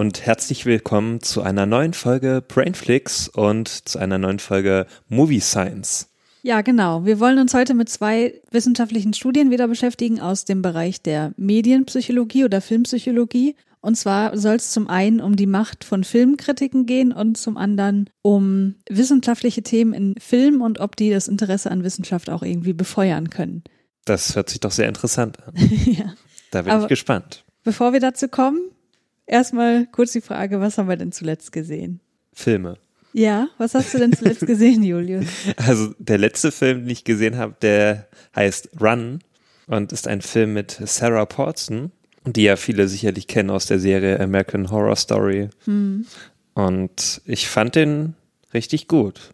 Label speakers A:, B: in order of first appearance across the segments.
A: Und herzlich willkommen zu einer neuen Folge Brainflix und zu einer neuen Folge Movie Science.
B: Ja, genau. Wir wollen uns heute mit zwei wissenschaftlichen Studien wieder beschäftigen aus dem Bereich der Medienpsychologie oder Filmpsychologie. Und zwar soll es zum einen um die Macht von Filmkritiken gehen und zum anderen um wissenschaftliche Themen in Film und ob die das Interesse an Wissenschaft auch irgendwie befeuern können.
A: Das hört sich doch sehr interessant an.
B: ja.
A: Da bin
B: Aber-
A: ich gespannt.
B: Bevor wir dazu kommen, erstmal kurz die Frage, was haben wir denn zuletzt gesehen?
A: Filme.
B: Ja, was hast du denn zuletzt gesehen, Julius?
A: Also der letzte Film, den ich gesehen habe, der heißt Run und ist ein Film mit Sarah Paulson, die ja viele sicherlich kennen aus der Serie American Horror Story. Und ich fand den richtig gut.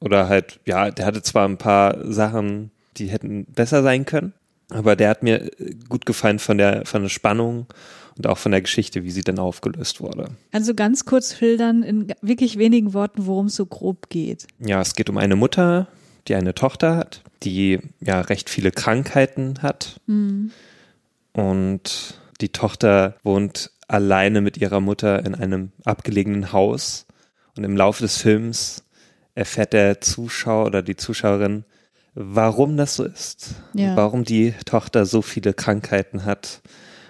A: Oder halt, ja, der hatte zwar ein paar Sachen, die hätten besser sein können, aber der hat mir gut gefallen von der, von der Spannung und auch von der Geschichte, wie sie dann aufgelöst wurde.
B: Also ganz kurz schildern in wirklich wenigen Worten, worum es so grob geht.
A: Ja, es geht um eine Mutter, die eine Tochter hat, die ja recht viele Krankheiten hat. Und die Tochter wohnt alleine mit ihrer Mutter in einem abgelegenen Haus. Und im Laufe des Films erfährt der Zuschauer oder die Zuschauerin, warum das so ist.
B: Ja.
A: Warum die Tochter so viele Krankheiten hat.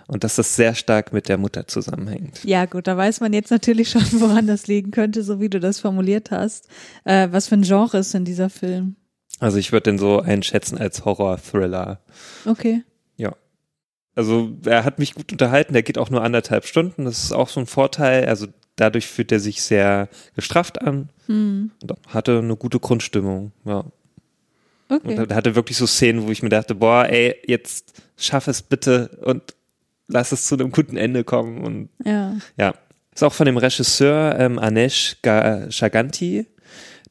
A: Und dass das sehr stark mit der Mutter zusammenhängt.
B: Ja, gut, da weiß man jetzt natürlich schon, woran das liegen könnte, so wie du das formuliert hast. Äh, was für ein Genre ist denn dieser Film?
A: Also ich würde den so einschätzen als Horror-Thriller.
B: Okay.
A: Ja. Also er hat mich gut unterhalten, der geht auch nur anderthalb Stunden, das ist auch so ein Vorteil. Also dadurch fühlt er sich sehr gestrafft an
B: Hm.
A: und hatte eine gute Grundstimmung. Ja.
B: Okay.
A: Und er hatte wirklich so Szenen, wo ich mir dachte, boah, ey, jetzt schaff es bitte und lass es zu einem guten Ende kommen. Und
B: Ja.
A: ja. Ist auch von dem Regisseur ähm, Anesh Ga- Chaganti.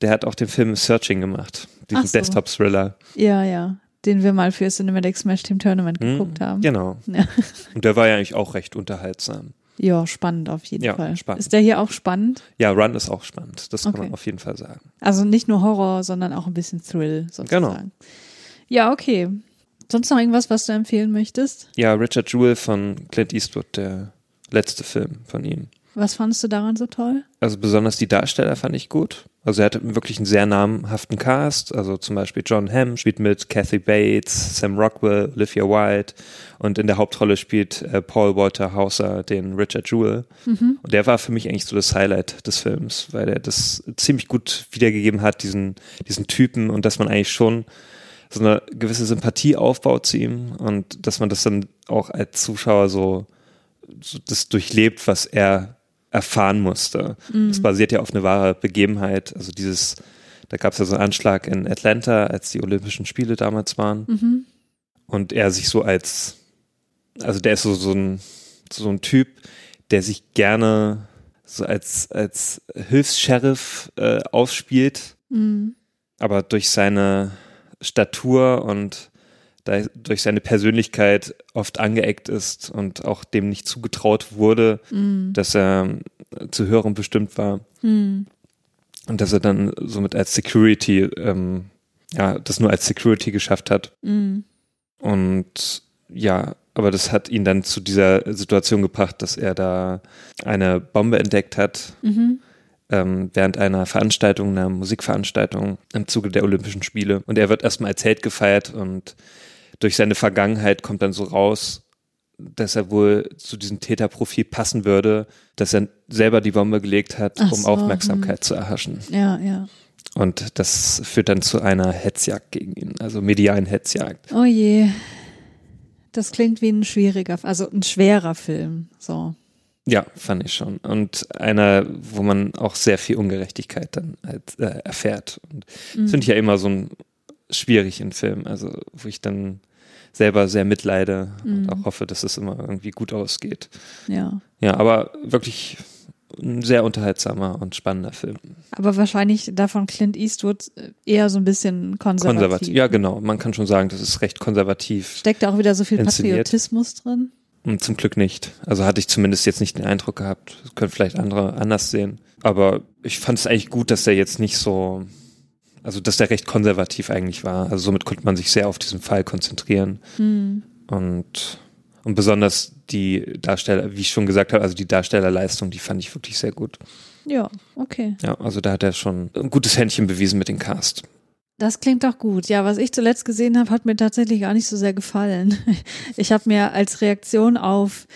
A: Der hat auch den Film Searching gemacht. Diesen
B: so.
A: Desktop-Thriller.
B: Ja, ja. Den wir mal für Cinematic Smash Team Tournament
A: Hm,
B: geguckt haben.
A: Genau.
B: Ja.
A: Und der war ja eigentlich auch recht unterhaltsam.
B: ja, spannend auf jeden
A: Ja,
B: Fall.
A: spannend.
B: Ist der hier auch spannend?
A: Ja, Run ist auch spannend. Das kann
B: Okay.
A: man auf jeden Fall sagen.
B: Also nicht nur Horror, sondern auch ein bisschen Thrill sozusagen.
A: Genau.
B: Ja, okay. Sonst noch irgendwas, was du empfehlen möchtest?
A: Ja, Richard Jewell von Clint Eastwood, der letzte Film von ihm.
B: Was fandest du daran so toll?
A: Also besonders die Darsteller fand ich gut. Also er hatte wirklich einen sehr namhaften Cast. Also zum Beispiel John Hamm spielt mit, Kathy Bates, Sam Rockwell, Olivia Wilde und in der Hauptrolle spielt äh, Paul Walter Hauser den Richard Jewell. Und der war für mich eigentlich so das Highlight des Films, weil er das ziemlich gut wiedergegeben hat, diesen, diesen Typen und dass man eigentlich schon so eine gewisse Sympathie aufbaut zu ihm und dass man das dann auch als Zuschauer so, so das durchlebt, was er erfahren musste. Das basiert ja auf eine wahre Begebenheit. Also dieses, da gab es ja so einen Anschlag in Atlanta, als die Olympischen Spiele damals waren. Und er sich so als, also der ist so, so ein, so ein Typ, der sich gerne so als, als Hilfs-Sheriff äh, aufspielt aber durch seine Statur und da, durch seine Persönlichkeit oft angeeckt ist und auch dem nicht zugetraut wurde, dass er zu hören bestimmt war. Und dass er dann somit als Security, ähm, ja, das nur als Security geschafft hat. Und ja, aber das hat ihn dann zu dieser Situation gebracht, dass er da eine Bombe entdeckt hat ähm, während einer Veranstaltung, einer Musikveranstaltung im Zuge der Olympischen Spiele. Und er wird erstmal als Held gefeiert und durch seine Vergangenheit kommt dann so raus, dass er wohl zu diesem Täterprofil passen würde, dass er selber die Bombe gelegt hat,
B: Ach
A: um
B: so,
A: Aufmerksamkeit zu erhaschen.
B: Ja, ja.
A: Und das führt dann zu einer Hetzjagd gegen ihn, also medialen Hetzjagd.
B: Oh je. Das klingt wie ein schwieriger, also ein schwerer Film. So.
A: Ja, fand ich schon. Und einer, wo man auch sehr viel Ungerechtigkeit dann halt, äh, erfährt. Und das finde ich ja immer so ein schwierig in Filmen, also wo ich dann selber sehr mitleide und auch hoffe, dass es immer irgendwie gut ausgeht.
B: Ja.
A: Ja, aber wirklich ein sehr unterhaltsamer und spannender Film.
B: Aber wahrscheinlich davon Clint Eastwood eher so ein bisschen konservativ.
A: Konservativ. Ja, genau. Man kann schon sagen, das ist recht konservativ.
B: Steckt da auch wieder so viel
A: Inszeniert.
B: Patriotismus drin?
A: Und zum Glück nicht. Also hatte ich zumindest jetzt nicht den Eindruck gehabt. Das können vielleicht andere anders sehen. Aber ich fand es eigentlich gut, dass der jetzt nicht so, also dass der recht konservativ eigentlich war. Also somit konnte man sich sehr auf diesen Fall konzentrieren.
B: Hm.
A: Und, und besonders die Darsteller, wie ich schon gesagt habe, also die Darstellerleistung, die fand ich wirklich sehr gut.
B: Ja, okay.
A: Ja, also da hat er schon ein gutes Händchen bewiesen mit dem Cast.
B: Das klingt doch gut. Ja, was ich zuletzt gesehen habe, hat mir tatsächlich gar nicht so sehr gefallen. Ich habe mir als Reaktion auf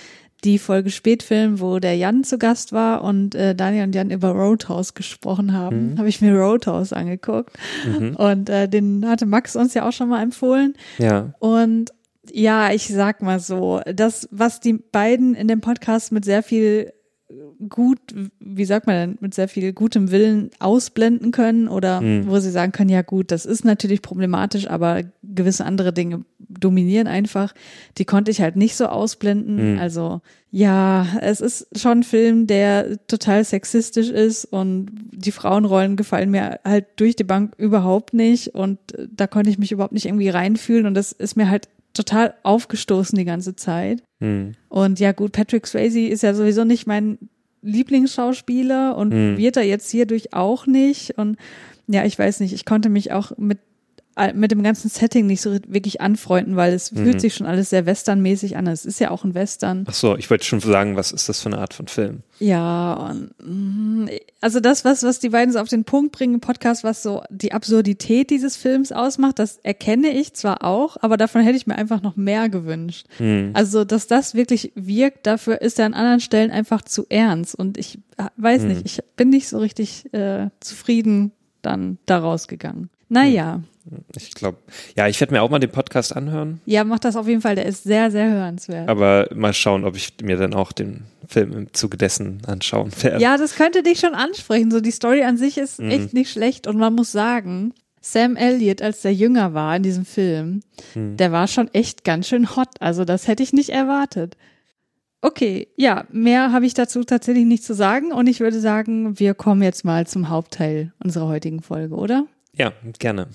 B: die Folge Spätfilm, wo der Jan zu Gast war und äh, Daniel und Jan über Roadhouse gesprochen haben,
A: Mhm.
B: habe ich mir Roadhouse angeguckt.
A: Mhm.
B: Und äh, den hatte Max uns ja auch schon mal empfohlen.
A: Ja.
B: Und ja, ich sag mal so, das, was die beiden in dem Podcast mit sehr viel gut, wie sagt man denn, mit sehr viel gutem Willen ausblenden können oder
A: Mhm.
B: wo sie sagen können, ja gut, das ist natürlich problematisch, aber gewisse andere Dinge dominieren einfach. Die konnte ich halt nicht so ausblenden.
A: Mhm.
B: Also ja, es ist schon ein Film, der total sexistisch ist und die Frauenrollen gefallen mir halt durch die Bank überhaupt nicht und da konnte ich mich überhaupt nicht irgendwie reinfühlen und das ist mir halt total aufgestoßen die ganze Zeit.
A: Mhm.
B: Und ja gut, Patrick Swayze ist ja sowieso nicht mein Lieblingsschauspieler und
A: Hm.
B: wird er jetzt hierdurch auch nicht. Und ja, ich weiß nicht, ich konnte mich auch mit mit dem ganzen Setting nicht so wirklich anfreunden, weil es
A: Mhm.
B: fühlt sich schon alles sehr westernmäßig an. Es ist ja auch ein Western.
A: Ach so, ich wollte schon sagen, was ist das für eine Art von Film?
B: Ja, mm, also das, was, was die beiden so auf den Punkt bringen im Podcast, was so die Absurdität dieses Films ausmacht, das erkenne ich zwar auch, aber davon hätte ich mir einfach noch mehr gewünscht.
A: Hm.
B: Also, dass das wirklich wirkt, dafür ist er an anderen Stellen einfach zu ernst. Und ich äh, weiß
A: Hm.
B: nicht, ich bin nicht so richtig äh, zufrieden dann daraus gegangen. Naja,
A: Ich glaube, ja, ich werde mir auch mal den Podcast anhören,
B: ja, mach das auf jeden Fall, der ist sehr, sehr hörenswert.
A: aber mal schauen, ob ich mir dann auch den Film im Zuge dessen anschauen werde.
B: Ja, das könnte dich schon ansprechen. So, die Story an sich ist
A: Mhm.
B: echt nicht schlecht und man muss sagen, Sam Elliott, als der jünger war in diesem Film,
A: Mhm.
B: der war schon echt ganz schön hot. Also, das hätte ich nicht erwartet. Okay, ja, mehr habe ich dazu tatsächlich nicht zu sagen und ich würde sagen, wir kommen jetzt mal zum Hauptteil unserer heutigen Folge, oder?
A: Ja, gerne.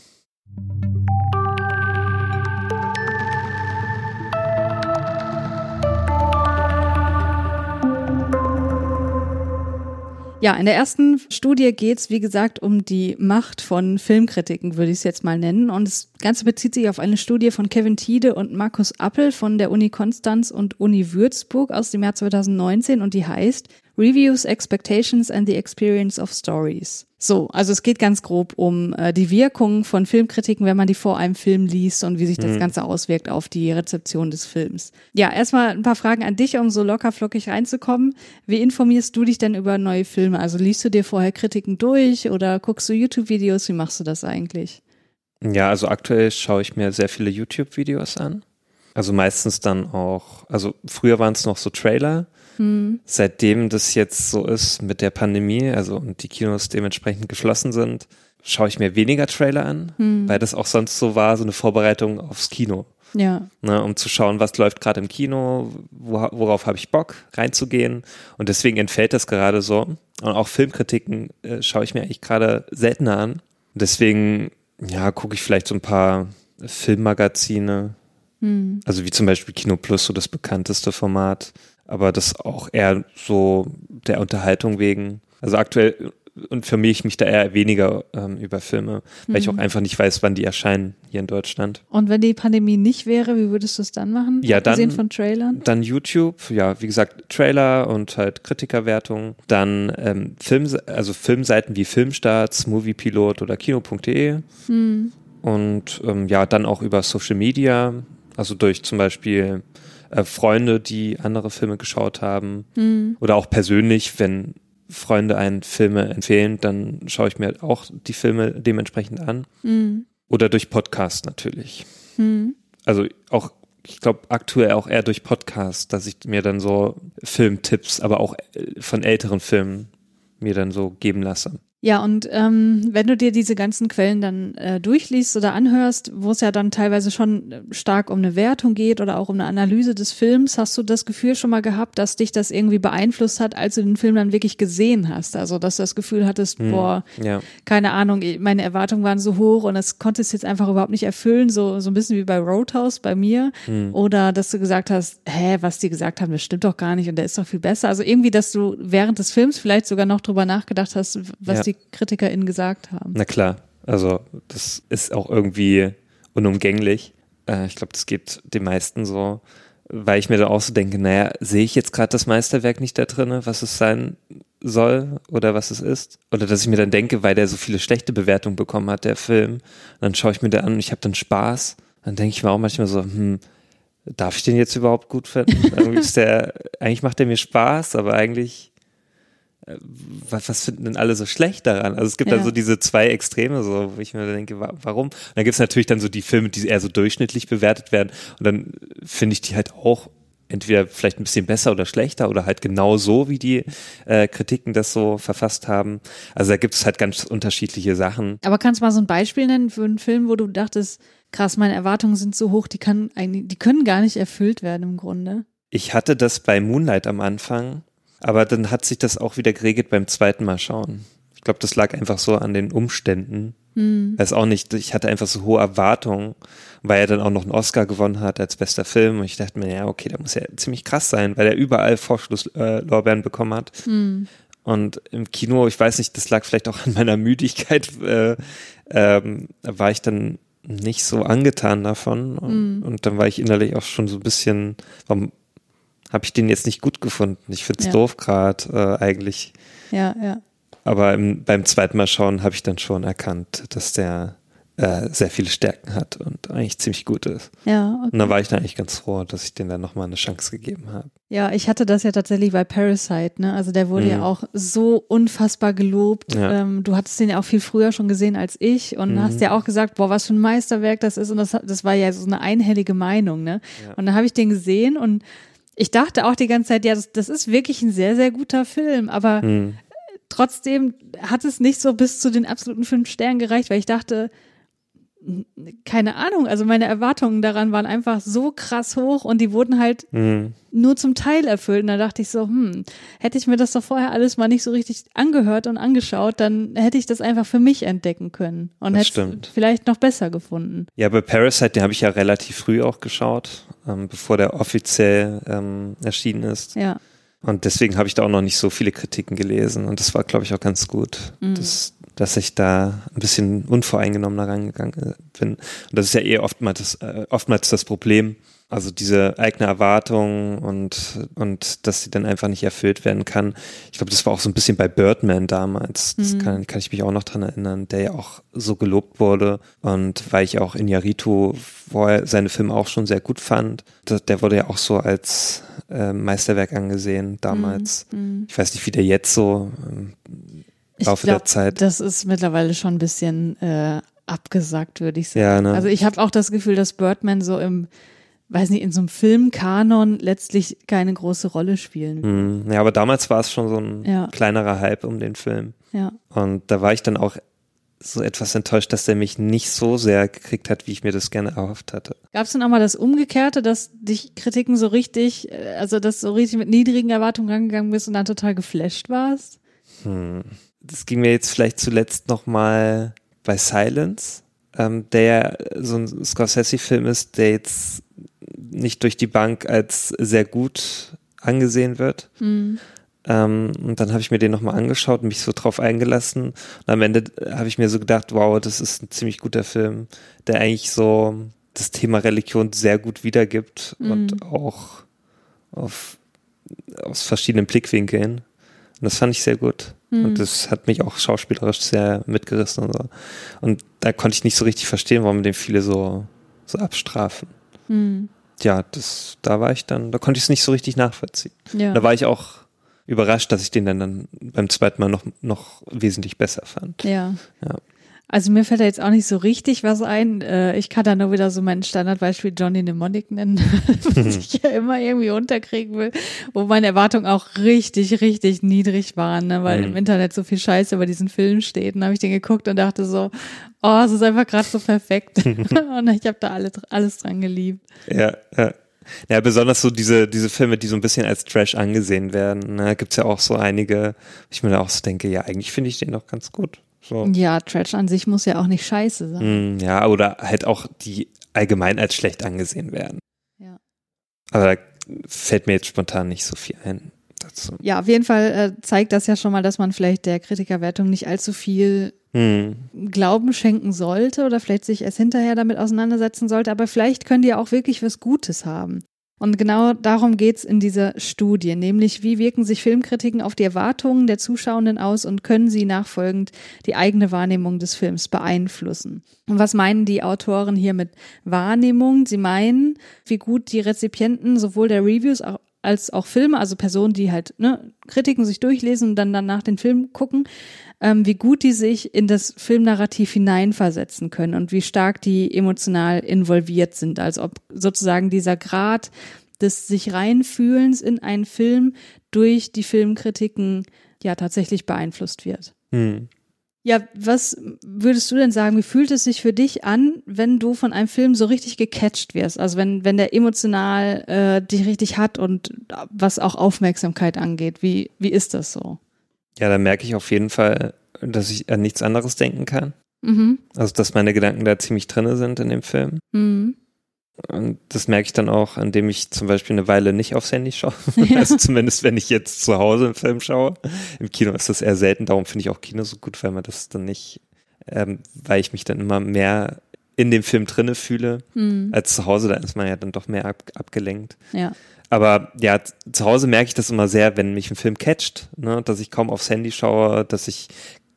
B: Ja, in der ersten Studie geht's, wie gesagt, um die Macht von Filmkritiken, würde ich es jetzt mal nennen. Und das Ganze bezieht sich auf eine Studie von Kevin Tiede und Markus Appel von der Uni Konstanz und Uni Würzburg aus dem Jahr 2019 und die heißt Reviews, Expectations and the Experience of Stories. So, also es geht ganz grob um äh, die Wirkung von Filmkritiken, wenn man die vor einem Film liest und wie sich das Ganze auswirkt auf die Rezeption des Films. Ja, erstmal ein paar Fragen an dich, um so locker flockig reinzukommen. Wie informierst du dich denn über neue Filme? Also liest du dir vorher Kritiken durch oder guckst du YouTube-Videos? Wie machst du das eigentlich?
A: Ja, also aktuell schaue ich mir sehr viele YouTube-Videos an. Also meistens dann auch, also früher waren es noch so Trailer. Seitdem das jetzt so ist mit der Pandemie, also und die Kinos dementsprechend geschlossen sind, schaue ich mir weniger Trailer an, weil das auch sonst so war, so eine Vorbereitung aufs Kino.
B: Ja,
A: Ne, um zu schauen, was läuft gerade im Kino, wo, worauf habe ich Bock reinzugehen. Und deswegen entfällt das gerade so. Und auch Filmkritiken äh, schaue ich mir eigentlich gerade seltener an. Deswegen, ja, gucke ich vielleicht so ein paar Filmmagazine. Also wie zum Beispiel Kino Plus, so das bekannteste Format. Aber das auch eher so der Unterhaltung wegen. Also aktuell informiere ich mich da eher weniger ähm, über Filme, weil ich auch einfach nicht weiß, wann die erscheinen hier in Deutschland.
B: und wenn die Pandemie nicht wäre, wie würdest du es dann machen?
A: Ja, dann-
B: Abgesehen von Trailern?
A: Dann YouTube, ja, wie gesagt, Trailer und halt Kritikerwertungen. Dann ähm, Film, also Filmseiten wie Filmstarts, Moviepilot oder Kino.de. Und ähm, ja, dann auch über Social Media, also durch zum Beispiel äh, Freunde, die andere Filme geschaut haben. Oder auch persönlich, wenn Freunde einen Filme empfehlen, dann schaue ich mir auch die Filme dementsprechend an. Oder durch Podcast natürlich also auch, ich glaube, aktuell auch eher durch Podcast, dass ich mir dann so Filmtipps, aber auch äh, von älteren Filmen mir dann so geben lasse.
B: Ja, und ähm, wenn du dir diese ganzen Quellen dann äh, durchliest oder anhörst, wo es ja dann teilweise schon äh, stark um eine Wertung geht oder auch um eine Analyse des Films, hast du das Gefühl schon mal gehabt, dass dich das irgendwie beeinflusst hat, als du den Film dann wirklich gesehen hast? Also, dass du das Gefühl hattest,
A: Hm,
B: boah,
A: ja.
B: keine Ahnung, meine Erwartungen waren so hoch und das konnte es jetzt einfach überhaupt nicht erfüllen, so, so ein bisschen wie bei Roadhouse bei mir.
A: Hm.
B: Oder dass du gesagt hast, hä, was die gesagt haben, das stimmt doch gar nicht und der ist doch viel besser. Also irgendwie, dass du während des Films vielleicht sogar noch drüber nachgedacht hast, was
A: Ja.
B: Die KritikerInnen gesagt haben.
A: Na klar, also das ist auch irgendwie unumgänglich. Äh, ich glaube, das geht den meisten so, weil ich mir da auch so denke, naja, sehe ich jetzt gerade das Meisterwerk nicht da drin, was es sein soll oder was es ist? Oder dass ich mir dann denke, weil der so viele schlechte Bewertungen bekommen hat, der Film, dann schaue ich mir da an und ich habe dann Spaß. Dann denke ich mir auch manchmal so, hm, darf ich den jetzt überhaupt gut finden? Der, eigentlich macht der mir Spaß, aber eigentlich was, was finden denn alle so schlecht daran? Also es gibt
B: Ja.
A: dann so diese zwei Extreme, so, wo ich mir denke, wa warum? Und dann gibt es natürlich dann so die Filme, die eher so durchschnittlich bewertet werden. Und dann finde ich die halt auch entweder vielleicht ein bisschen besser oder schlechter oder halt genau so, wie die äh, Kritiken das so verfasst haben. Also da gibt es halt ganz unterschiedliche Sachen.
B: Aber kannst du mal so ein Beispiel nennen für einen Film, wo du dachtest, krass, meine Erwartungen sind so hoch, die kann die können gar nicht erfüllt werden im Grunde.
A: Ich hatte das bei Moonlight am Anfang, aber dann hat sich das auch wieder geregelt beim zweiten Mal schauen. Ich glaube, das lag einfach so an den Umständen. Weiß auch nicht, ich hatte einfach so hohe Erwartungen, weil er dann auch noch einen Oscar gewonnen hat als bester Film. Und ich dachte mir, ja, okay, da muss ja ziemlich krass sein, weil er überall Vorschlusslorbeeren bekommen hat. Und im Kino, ich weiß nicht, das lag vielleicht auch an meiner Müdigkeit, äh, ähm, war ich dann nicht so angetan davon. Und, und dann war ich innerlich auch schon so ein bisschen, warum habe ich den jetzt nicht gut gefunden? Ich find's
B: Ja.
A: doof gerade äh, eigentlich.
B: Ja, ja.
A: Aber im, beim zweiten Mal schauen habe ich dann schon erkannt, dass der äh, sehr viele Stärken hat und eigentlich ziemlich gut ist.
B: Ja,
A: Und
B: okay.
A: dann war ich dann eigentlich ganz froh, dass ich den dann nochmal eine Chance gegeben habe.
B: Ja, ich hatte das ja tatsächlich bei Parasite, ne? Also der wurde ja
A: Mhm.
B: auch so unfassbar gelobt.
A: Ja.
B: Ähm, du hattest den ja auch viel früher schon gesehen als ich und
A: Mhm.
B: hast ja auch gesagt, boah, was für ein Meisterwerk das ist. Und das, das war ja so eine einhellige Meinung, ne?
A: Ja.
B: Und dann habe ich den gesehen und ich dachte auch die ganze Zeit, ja, das, das ist wirklich ein sehr, sehr guter Film, aber
A: Hm.
B: trotzdem hat es nicht so bis zu den absoluten fünf Sternen gereicht, weil ich dachte, keine Ahnung, also meine Erwartungen daran waren einfach so krass hoch und die wurden halt
A: Hm.
B: nur zum Teil erfüllt. Und da dachte ich so, hm, hätte ich mir das doch vorher alles mal nicht so richtig angehört und angeschaut, dann hätte ich das einfach für mich entdecken können und
A: Das
B: hätte es vielleicht noch besser gefunden.
A: Ja, bei Parasite, den habe ich ja relativ früh auch geschaut, ähm, bevor der offiziell ähm, erschienen ist.
B: Ja,
A: Und deswegen habe ich da auch noch nicht so viele Kritiken gelesen. Und das war, glaube ich, auch ganz gut,
B: Mhm.
A: dass, dass ich da ein bisschen unvoreingenommener rangegangen bin. Und das ist ja eh oftmals das, äh, oftmals das Problem. Also diese eigene Erwartung und, und dass sie dann einfach nicht erfüllt werden kann. Ich glaube, das war auch so ein bisschen bei Birdman damals. Das
B: Mhm.
A: kann, kann ich mich auch noch dran erinnern, der ja auch so gelobt wurde. Und weil ich auch Iñárritu vorher seine Filme auch schon sehr gut fand, der, der wurde ja auch so als äh, Meisterwerk angesehen damals.
B: Mhm.
A: Ich weiß nicht, wie der jetzt so ähm, im Laufe der
B: glaube,
A: Zeit.
B: das ist mittlerweile schon ein bisschen äh, abgesagt, würde ich sagen.
A: Ja, ne?
B: Also ich habe auch das Gefühl, dass Birdman so im, weiß nicht, in so einem Filmkanon letztlich keine große Rolle spielen. wird.
A: Hm, ja, aber damals war es schon so ein
B: Ja.
A: kleinerer Hype um den Film.
B: Ja.
A: Und da war ich dann auch so etwas enttäuscht, dass der mich nicht so sehr gekriegt hat, wie ich mir das gerne erhofft hatte.
B: Gab es denn auch mal das Umgekehrte, dass dich Kritiken so richtig, äh, also dass du so richtig mit niedrigen Erwartungen rangegangen bist und dann total geflasht warst?
A: Hm. Das ging mir jetzt vielleicht zuletzt nochmal bei Silence, ähm, der ja so ein Scorsese-Film ist, der jetzt nicht durch die Bank als sehr gut angesehen wird.
B: Hm.
A: Ähm, und dann habe ich mir den nochmal angeschaut und mich so drauf eingelassen. Und am Ende habe ich mir so gedacht, wow, das ist ein ziemlich guter Film, der eigentlich so das Thema Religion sehr gut wiedergibt und auch auf, aus verschiedenen Blickwinkeln. Und das fand ich sehr gut. Und das hat mich auch schauspielerisch sehr mitgerissen und so. Und da konnte ich nicht so richtig verstehen, warum den viele so, so abstrafen.
B: Hm.
A: Ja, das, da war ich dann, da konnte ich es nicht so richtig nachvollziehen.
B: Ja.
A: Da war ich auch überrascht, dass ich den dann, dann beim zweiten Mal noch, noch wesentlich besser fand.
B: ja.
A: Ja.
B: Also mir fällt da jetzt auch nicht so richtig was ein. Äh, ich kann da nur wieder so mein Standardbeispiel Johnny Mnemonic nennen, was ich ja immer irgendwie unterkriegen will, wo meine Erwartungen auch richtig, richtig niedrig waren, ne? weil mhm. im Internet so viel Scheiße über diesen Film steht. Und habe ich den geguckt und dachte so, oh, es ist einfach gerade so perfekt. und ich habe da alle, alles dran geliebt.
A: Ja, ja. Ja, besonders so diese, diese Filme, die so ein bisschen als Trash angesehen werden. Ne? Gibt es ja auch so einige, ich mir da auch so denke, ja, eigentlich finde ich den doch ganz gut. So.
B: Ja, Trash an sich muss ja auch nicht scheiße sein.
A: Mm, ja, oder halt auch die allgemein als schlecht angesehen werden.
B: Ja.
A: Aber da fällt mir jetzt spontan nicht so viel ein dazu.
B: Ja, auf jeden Fall äh, zeigt das ja schon mal, dass man vielleicht der Kritikerwertung nicht allzu viel hm. Glauben schenken sollte oder vielleicht sich erst hinterher damit auseinandersetzen sollte. Aber vielleicht können die ja auch wirklich was Gutes haben. Und genau darum geht's in dieser Studie, nämlich wie wirken sich Filmkritiken auf die Erwartungen der Zuschauenden aus und können sie nachfolgend die eigene Wahrnehmung des Films beeinflussen. Und was meinen die Autoren hier mit Wahrnehmung? Sie meinen, wie gut die Rezipienten sowohl der Reviews als auch Filme, also Personen, die halt ne, Kritiken sich durchlesen und dann danach den Film gucken, ähm, wie gut die sich in das Filmnarrativ hineinversetzen können und wie stark die emotional involviert sind. Also ob sozusagen dieser Grad des sich reinfühlens in einen Film durch die Filmkritiken ja tatsächlich beeinflusst wird.
A: Hm.
B: Ja, was würdest du denn sagen, wie fühlt es sich für dich an, wenn du von einem Film so richtig gecatcht wirst? Also wenn, wenn der emotional äh, dich richtig hat und was auch Aufmerksamkeit angeht, wie, wie ist das so?
A: Ja, da merke ich auf jeden Fall, dass ich an nichts anderes denken kann.
B: Mhm.
A: Also, dass meine Gedanken da ziemlich drinne sind in dem Film.
B: Mhm.
A: Und das merke ich dann auch, indem ich zum Beispiel eine Weile nicht aufs Handy schaue. Ja. Also zumindest, wenn ich jetzt zu Hause einen Film schaue. Im Kino ist das eher selten, darum finde ich auch Kino so gut, weil man das dann nicht, ähm, weil ich mich dann immer mehr in dem Film drinne fühle,
B: mhm.
A: als zu Hause, da ist man ja dann doch mehr ab, abgelenkt.
B: Ja.
A: Aber ja, zu Hause merke ich das immer sehr, wenn mich ein Film catcht, ne, dass ich kaum aufs Handy schaue, dass ich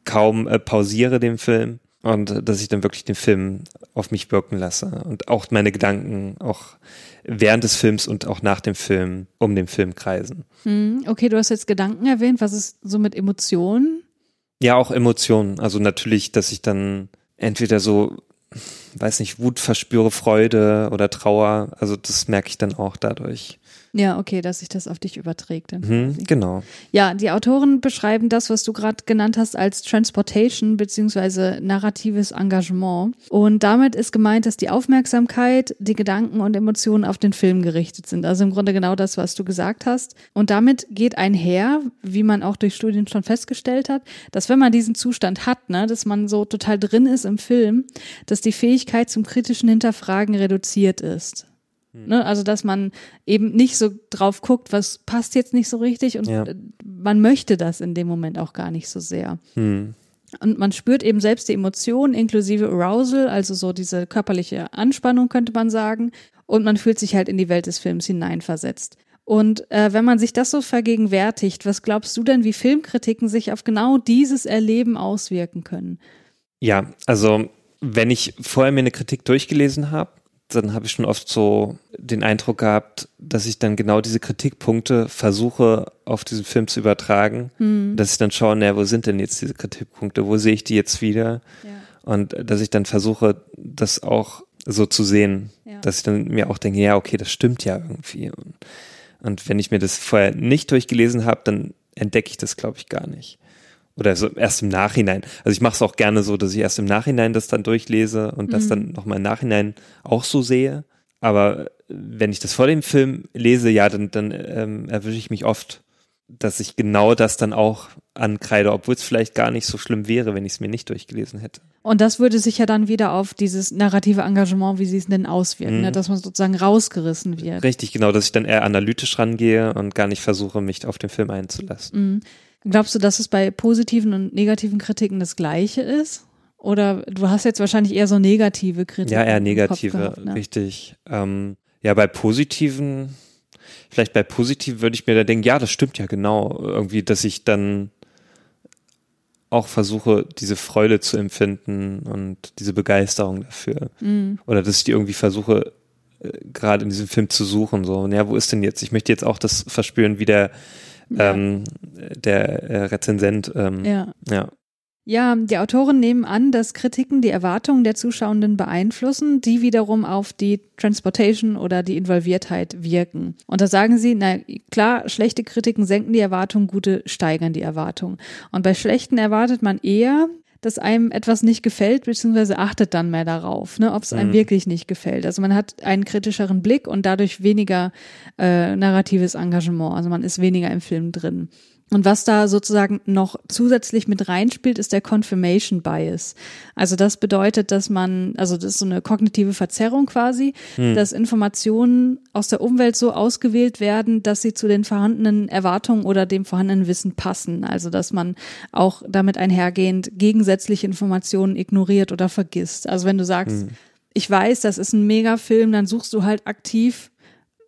A: kaum äh, pausiere den Film und dass ich dann wirklich den Film auf mich wirken lasse und auch meine Gedanken auch während des Films und auch nach dem Film um den Film kreisen.
B: Hm, okay, du hast jetzt Gedanken erwähnt. Was ist so mit Emotionen?
A: Ja, auch Emotionen. Also natürlich, dass ich dann entweder so weiß nicht, Wut verspüre, Freude oder Trauer. Also das merke ich dann auch dadurch.
B: Ja, okay, dass sich das auf dich überträgt.
A: Mhm, genau.
B: Ja, die Autoren beschreiben das, was du gerade genannt hast, als Transportation beziehungsweise narratives Engagement. Und damit ist gemeint, dass die Aufmerksamkeit, die Gedanken und Emotionen auf den Film gerichtet sind. Also im Grunde genau das, was du gesagt hast. Und damit geht einher, wie man auch durch Studien schon festgestellt hat, dass wenn man diesen Zustand hat, ne, dass man so total drin ist im Film, dass die Fähigkeit zum kritischen Hinterfragen reduziert ist. Ne? Also, dass man eben nicht so drauf guckt, was passt jetzt nicht so richtig und ja. man möchte das in dem Moment auch gar nicht so sehr.
A: Hm.
B: Und man spürt eben selbst die Emotionen inklusive Arousal, also so diese körperliche Anspannung könnte man sagen. Und man fühlt sich halt in die Welt des Films hineinversetzt. Und äh, wenn man sich das so vergegenwärtigt, was glaubst du denn, wie Filmkritiken sich auf genau dieses Erleben auswirken können?
A: Ja, also wenn ich vorher mir eine Kritik durchgelesen habe, dann habe ich schon oft so den Eindruck gehabt, dass ich dann genau diese Kritikpunkte versuche auf diesen Film zu übertragen,
B: mhm.
A: dass ich dann schaue, naja, wo sind denn jetzt diese Kritikpunkte, wo sehe ich die jetzt wieder?
B: Ja.
A: Und dass ich dann versuche, das auch so zu sehen,
B: ja.
A: dass ich dann mir auch denke, ja, okay, das stimmt ja irgendwie. Und, und wenn ich mir das vorher nicht durchgelesen habe, dann entdecke ich das, glaube ich, gar nicht oder so erst im Nachhinein. Also ich mache es auch gerne so, dass ich erst im Nachhinein das dann durchlese und das mhm. dann nochmal im Nachhinein auch so sehe. Aber wenn ich das vor dem Film lese, ja, dann, dann ähm, erwische ich mich oft, dass ich genau das dann auch ankreide, obwohl es vielleicht gar nicht so schlimm wäre, wenn ich es mir nicht durchgelesen hätte.
B: Und das würde sich ja dann wieder auf dieses narrative Engagement, wie sie es denn auswirken, mhm. ne? dass man sozusagen rausgerissen wird.
A: Richtig, genau, dass ich dann eher analytisch rangehe und gar nicht versuche, mich auf den Film einzulassen.
B: Mhm. Glaubst du, dass es bei positiven und negativen Kritiken das Gleiche ist? Oder du hast jetzt wahrscheinlich eher so negative Kritiken.
A: Ja, eher negative, gehabt, ne? richtig. Ähm, ja, bei positiven, vielleicht bei positiven würde ich mir da denken, ja, das stimmt ja genau. Irgendwie, dass ich dann auch versuche, diese Freude zu empfinden und diese Begeisterung dafür.
B: Mhm.
A: Oder dass ich die irgendwie versuche, äh, gerade in diesem Film zu suchen. So, ja, wo ist denn jetzt? Ich möchte jetzt auch das verspüren, wie der ähm, der äh, Rezensent. Ähm,
B: ja.
A: ja.
B: Ja, die Autoren nehmen an, dass Kritiken die Erwartungen der Zuschauenden beeinflussen, die wiederum auf die Transportation oder die Involviertheit wirken. Und da sagen sie, na klar, schlechte Kritiken senken die Erwartungen, gute steigern die Erwartungen. Und bei schlechten erwartet man eher, dass einem etwas nicht gefällt, beziehungsweise achtet dann mehr darauf, ne, ob es einem mhm. wirklich nicht gefällt. Also man hat einen kritischeren Blick und dadurch weniger äh, narratives Engagement. Also man ist weniger im Film drin. Und was da sozusagen noch zusätzlich mit reinspielt, ist der Confirmation Bias. Also das bedeutet, dass man, also das ist so eine kognitive Verzerrung quasi, hm. dass Informationen aus der Umwelt so ausgewählt werden, dass sie zu den vorhandenen Erwartungen oder dem vorhandenen Wissen passen. Also dass man auch damit einhergehend gegensätzliche Informationen ignoriert oder vergisst. Also wenn du sagst, hm. ich weiß, das ist ein Megafilm, dann suchst du halt aktiv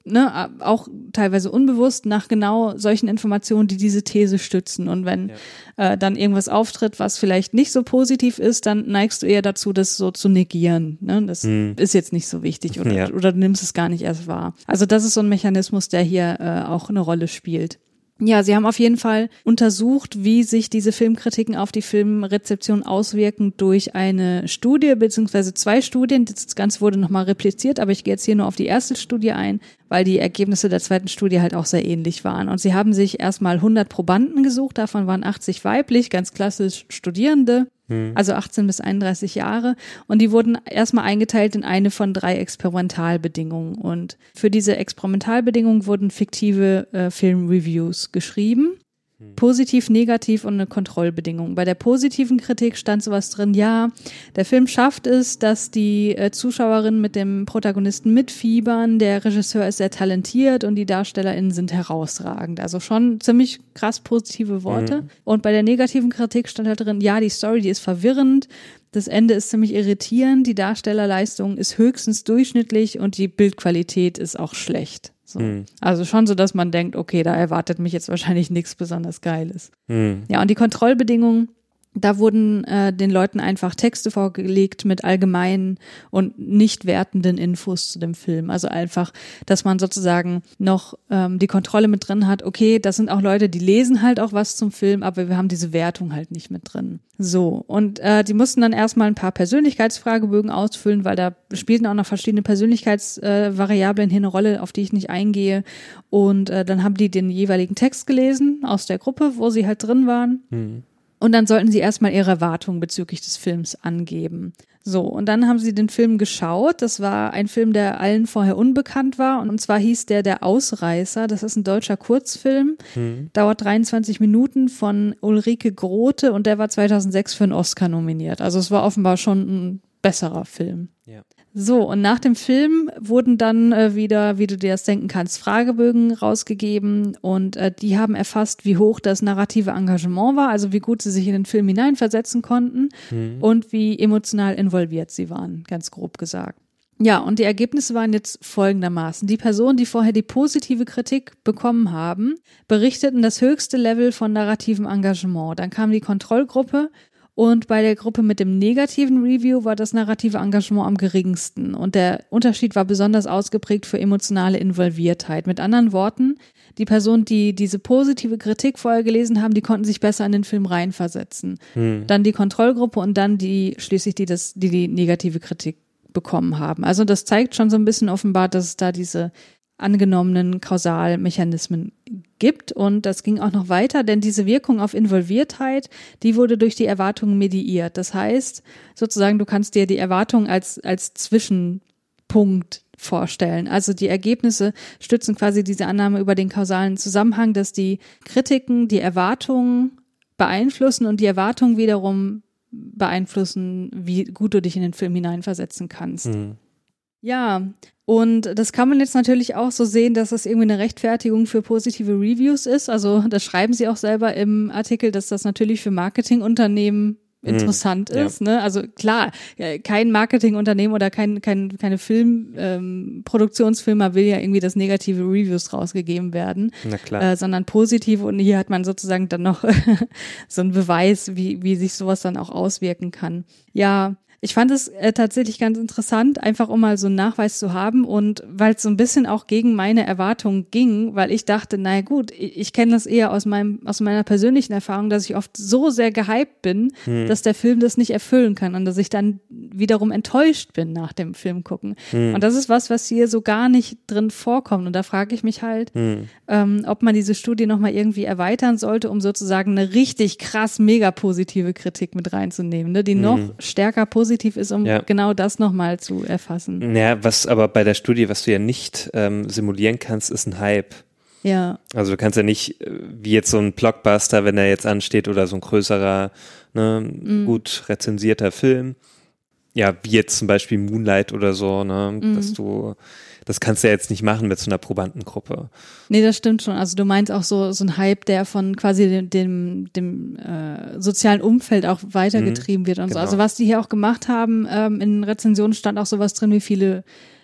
B: ne, auch teilweise unbewusst nach genau solchen Informationen, die diese These stützen. Und wenn ja. äh, dann irgendwas auftritt, was vielleicht nicht so positiv ist, dann neigst du eher dazu, das so zu negieren. Ne? Das hm. ist jetzt nicht so wichtig oder, ja. oder du nimmst es gar nicht erst wahr. Also das ist so ein Mechanismus, der hier äh, auch eine Rolle spielt. Ja, sie haben auf jeden Fall untersucht, wie sich diese Filmkritiken auf die Filmrezeption auswirken durch eine Studie beziehungsweise zwei Studien. Das Ganze wurde nochmal repliziert, aber ich gehe jetzt hier nur auf die erste Studie ein, weil die Ergebnisse der zweiten Studie halt auch sehr ähnlich waren. Und sie haben sich erstmal 100 Probanden gesucht, davon waren 80 weiblich, ganz klassisch Studierende. Hm. also 18 bis 31 Jahre. Und die wurden erstmal eingeteilt in eine von drei Experimentalbedingungen. Und für diese Experimentalbedingungen wurden fiktive äh, Filmreviews geschrieben. Hm. Positiv, negativ und eine Kontrollbedingung. Bei der positiven Kritik stand sowas drin, ja, der Film schafft es, dass die äh, Zuschauerinnen mit dem Protagonisten mitfiebern, der Regisseur ist sehr talentiert und die DarstellerInnen sind herausragend. Also schon ziemlich krass positive Worte. Mhm. Und bei der negativen Kritik stand halt drin, ja, die Story, die ist verwirrend, das Ende ist ziemlich irritierend, die Darstellerleistung ist höchstens durchschnittlich und die Bildqualität ist auch schlecht. So. Mhm. Also schon so, dass man denkt, okay, da erwartet mich jetzt wahrscheinlich nichts besonders Geiles. Mhm. Ja, und die Kontrollbedingungen da wurden äh, den Leuten einfach Texte vorgelegt mit allgemeinen und nicht wertenden Infos zu dem Film. Also einfach, dass man sozusagen noch ähm, die Kontrolle mit drin hat. Okay, das sind auch Leute, die lesen halt auch was zum Film, aber wir haben diese Wertung halt nicht mit drin. So, und äh, die mussten dann erstmal ein paar Persönlichkeitsfragebögen ausfüllen, weil da spielten auch noch verschiedene Persönlichkeitsvariablen äh, hier eine Rolle, auf die ich nicht eingehe. Und äh, dann haben die den jeweiligen Text gelesen aus der Gruppe, wo sie halt drin waren. Mhm und dann sollten sie erstmal ihre Erwartungen bezüglich des Films angeben. So, und dann haben sie den Film geschaut. Das war ein Film, der allen vorher unbekannt war. Und zwar hieß der Der Ausreißer. Das ist ein deutscher Kurzfilm. Mhm. Dauert 23 Minuten von Ulrike Grote und der war 2006 für einen Oscar nominiert. Also es war offenbar schon ein besserer Film. Ja. So, und nach dem Film wurden dann äh, wieder, wie du dir das denken kannst, Fragebögen rausgegeben und äh, die haben erfasst, wie hoch das narrative Engagement war, also wie gut sie sich in den Film hineinversetzen konnten mhm. und wie emotional involviert sie waren, ganz grob gesagt. Ja, und die Ergebnisse waren jetzt folgendermaßen. Die Personen, die vorher die positive Kritik bekommen haben, berichteten das höchste Level von narrativem Engagement. Dann kam die Kontrollgruppe und bei der Gruppe mit dem negativen Review war das narrative Engagement am geringsten. Und der Unterschied war besonders ausgeprägt für emotionale Involviertheit. Mit anderen Worten, die Personen, die diese positive Kritik vorher gelesen haben, die konnten sich besser in den Film reinversetzen. Hm. Dann die Kontrollgruppe und dann die schließlich die das, die, die negative Kritik bekommen haben. Also das zeigt schon so ein bisschen offenbar, dass es da diese angenommenen Kausalmechanismen gibt. Und das ging auch noch weiter, denn diese Wirkung auf Involviertheit, die wurde durch die Erwartungen mediiert. Das heißt, sozusagen, du kannst dir die Erwartung als, als Zwischenpunkt vorstellen. Also die Ergebnisse stützen quasi diese Annahme über den kausalen Zusammenhang, dass die Kritiken die Erwartungen beeinflussen und die Erwartungen wiederum beeinflussen, wie gut du dich in den Film hineinversetzen kannst. Mhm. Ja, und das kann man jetzt natürlich auch so sehen, dass das irgendwie eine Rechtfertigung für positive Reviews ist. Also das schreiben sie auch selber im Artikel, dass das natürlich für Marketingunternehmen hm, interessant mhm, ist. Ja. Ne? Also klar, kein Marketingunternehmen oder kein, kein, keine Filmproduktionsfirma ähm, will ja irgendwie, dass negative Reviews rausgegeben werden,
A: Na klar.
B: Äh, sondern positive. Und hier hat man sozusagen dann noch so einen Beweis, wie, wie sich sowas dann auch auswirken kann. Ja, Ich fand es äh, tatsächlich ganz interessant, einfach um mal so einen Nachweis zu haben und weil es so ein bisschen auch gegen meine Erwartungen ging, weil ich dachte, naja gut, ich, ich kenne das eher aus meinem, aus meiner persönlichen Erfahrung, dass ich oft so sehr gehypt bin, hm. dass der Film das nicht erfüllen kann und dass ich dann wiederum enttäuscht bin nach dem Film gucken. Hm. Und das ist was, was hier so gar nicht drin vorkommt. Und da frage ich mich halt, hm. ähm, ob man diese Studie nochmal irgendwie erweitern sollte, um sozusagen eine richtig krass mega positive Kritik mit reinzunehmen, ne, die noch hm. stärker positiv positiv ist, um ja. genau das nochmal zu erfassen.
A: Ja, was aber bei der Studie, was du ja nicht ähm, simulieren kannst, ist ein Hype.
B: Ja.
A: Also du kannst ja nicht, äh, wie jetzt so ein Blockbuster, wenn er jetzt ansteht, oder so ein größerer, ne, mhm. gut rezensierter Film. Ja, wie jetzt zum Beispiel Moonlight oder so, ne, mhm. dass du das kannst du ja jetzt nicht machen mit so einer Probandengruppe.
B: Nee, das stimmt schon. Also du meinst auch so, so ein Hype, der von quasi dem, dem, dem äh, sozialen Umfeld auch weitergetrieben mhm, wird und genau. so. Also was die hier auch gemacht haben, ähm, in Rezensionen stand auch sowas drin, wie viele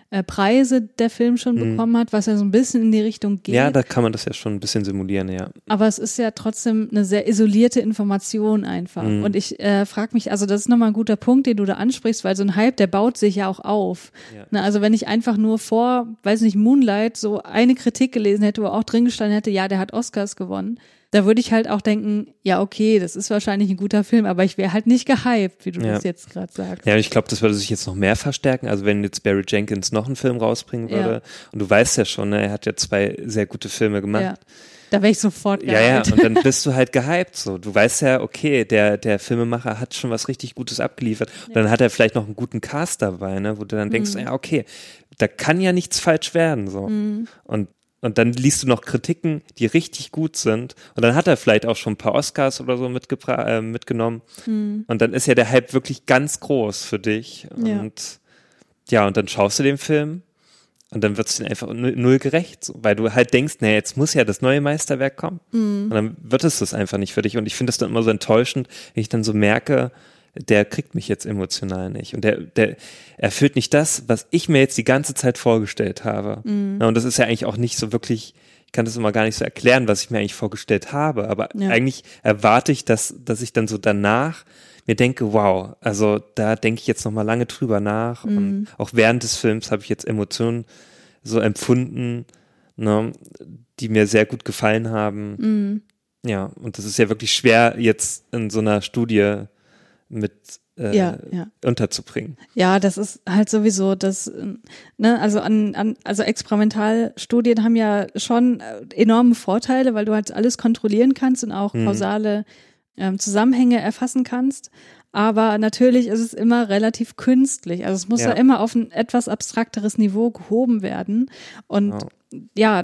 B: äh, Preise der Film schon mhm. bekommen hat, was ja so ein bisschen in die Richtung geht.
A: Ja, da kann man das ja schon ein bisschen simulieren, ja.
B: Aber es ist ja trotzdem eine sehr isolierte Information einfach. Mhm. Und ich äh, frage mich, also das ist nochmal ein guter Punkt, den du da ansprichst, weil so ein Hype, der baut sich ja auch auf. Ja. Na, also wenn ich einfach nur vor, weiß nicht, Moonlight so eine Kritik gelesen hätte, wo auch drin gestanden hätte, ja, der hat Oscars gewonnen, da würde ich halt auch denken, ja, okay, das ist wahrscheinlich ein guter Film, aber ich wäre halt nicht gehypt, wie du ja. das jetzt gerade sagst.
A: Ja, ich glaube, das würde sich jetzt noch mehr verstärken. Also wenn jetzt Barry Jenkins noch einen Film rausbringen würde, ja. und du weißt ja schon, ne, er hat ja zwei sehr gute Filme gemacht. Ja.
B: Da wäre ich sofort
A: gehypt. Ja, ja, und dann bist du halt gehypt so. Du weißt ja, okay, der, der Filmemacher hat schon was richtig Gutes abgeliefert. Und dann hat er vielleicht noch einen guten Cast dabei, ne, wo du dann denkst, mhm. ja, okay, da kann ja nichts falsch werden, so. Mhm. Und und dann liest du noch Kritiken, die richtig gut sind. Und dann hat er vielleicht auch schon ein paar Oscars oder so äh, mitgenommen. Mhm. Und dann ist ja der Hype wirklich ganz groß für dich. Ja. Und ja, und dann schaust du den Film und dann wird es dir einfach null gerecht, so, weil du halt denkst, naja, jetzt muss ja das neue Meisterwerk kommen. Mhm. Und dann wird es das einfach nicht für dich. Und ich finde das dann immer so enttäuschend, wenn ich dann so merke, der kriegt mich jetzt emotional nicht. Und der, der erfüllt nicht das, was ich mir jetzt die ganze Zeit vorgestellt habe. Mhm. und das ist ja eigentlich auch nicht so wirklich, ich kann das immer gar nicht so erklären, was ich mir eigentlich vorgestellt habe. Aber ja. eigentlich erwarte ich, dass, dass ich dann so danach mir denke, wow, also da denke ich jetzt nochmal lange drüber nach. Mhm. Und auch während des Films habe ich jetzt Emotionen so empfunden, ne, die mir sehr gut gefallen haben. Mhm. Ja, und das ist ja wirklich schwer, jetzt in so einer Studie mit äh, ja, ja. unterzubringen.
B: Ja, das ist halt sowieso das, ne, also an, an, also Experimentalstudien haben ja schon äh, enorme Vorteile, weil du halt alles kontrollieren kannst und auch mhm. kausale ähm, Zusammenhänge erfassen kannst. Aber natürlich ist es immer relativ künstlich. Also es muss ja, ja immer auf ein etwas abstrakteres Niveau gehoben werden. Und ja,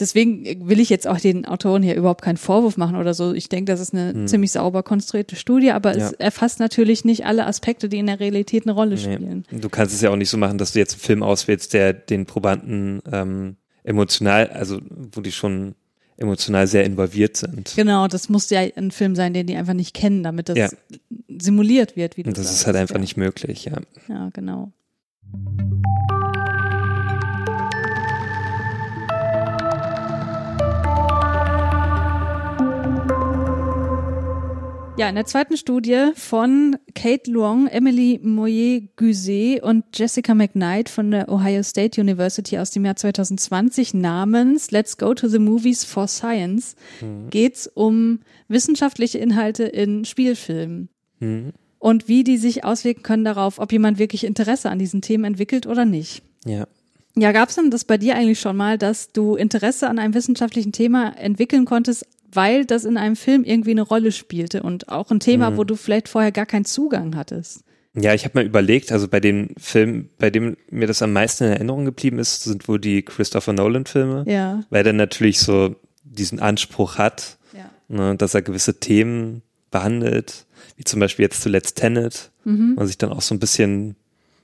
B: deswegen will ich jetzt auch den Autoren hier überhaupt keinen Vorwurf machen oder so. Ich denke, das ist eine hm. ziemlich sauber konstruierte Studie, aber ja. es erfasst natürlich nicht alle Aspekte, die in der Realität eine Rolle spielen.
A: Nee. Du kannst es ja auch nicht so machen, dass du jetzt einen Film auswählst, der den Probanden ähm, emotional, also wo die schon emotional sehr involviert sind.
B: Genau, das muss ja ein Film sein, den die einfach nicht kennen, damit das ja. simuliert wird. Wie
A: du Und das sagst, ist halt einfach ja. nicht möglich, ja.
B: Ja, genau. Ja, in der zweiten Studie von Kate Luong, Emily Moyer-Guzet und Jessica McKnight von der Ohio State University aus dem Jahr 2020 namens Let's Go to the Movies for Science mhm. geht's um wissenschaftliche Inhalte in Spielfilmen. Mhm. Und wie die sich auswirken können darauf, ob jemand wirklich Interesse an diesen Themen entwickelt oder nicht.
A: Ja.
B: Ja, gab's denn das bei dir eigentlich schon mal, dass du Interesse an einem wissenschaftlichen Thema entwickeln konntest, weil das in einem Film irgendwie eine Rolle spielte und auch ein Thema, mhm. wo du vielleicht vorher gar keinen Zugang hattest.
A: Ja, ich habe mal überlegt, also bei den Filmen, bei dem mir das am meisten in Erinnerung geblieben ist, sind wohl die Christopher Nolan-Filme.
B: Ja.
A: Weil der natürlich so diesen Anspruch hat, ja. ne, dass er gewisse Themen behandelt, wie zum Beispiel jetzt zuletzt Tenet, mhm. man sich dann auch so ein bisschen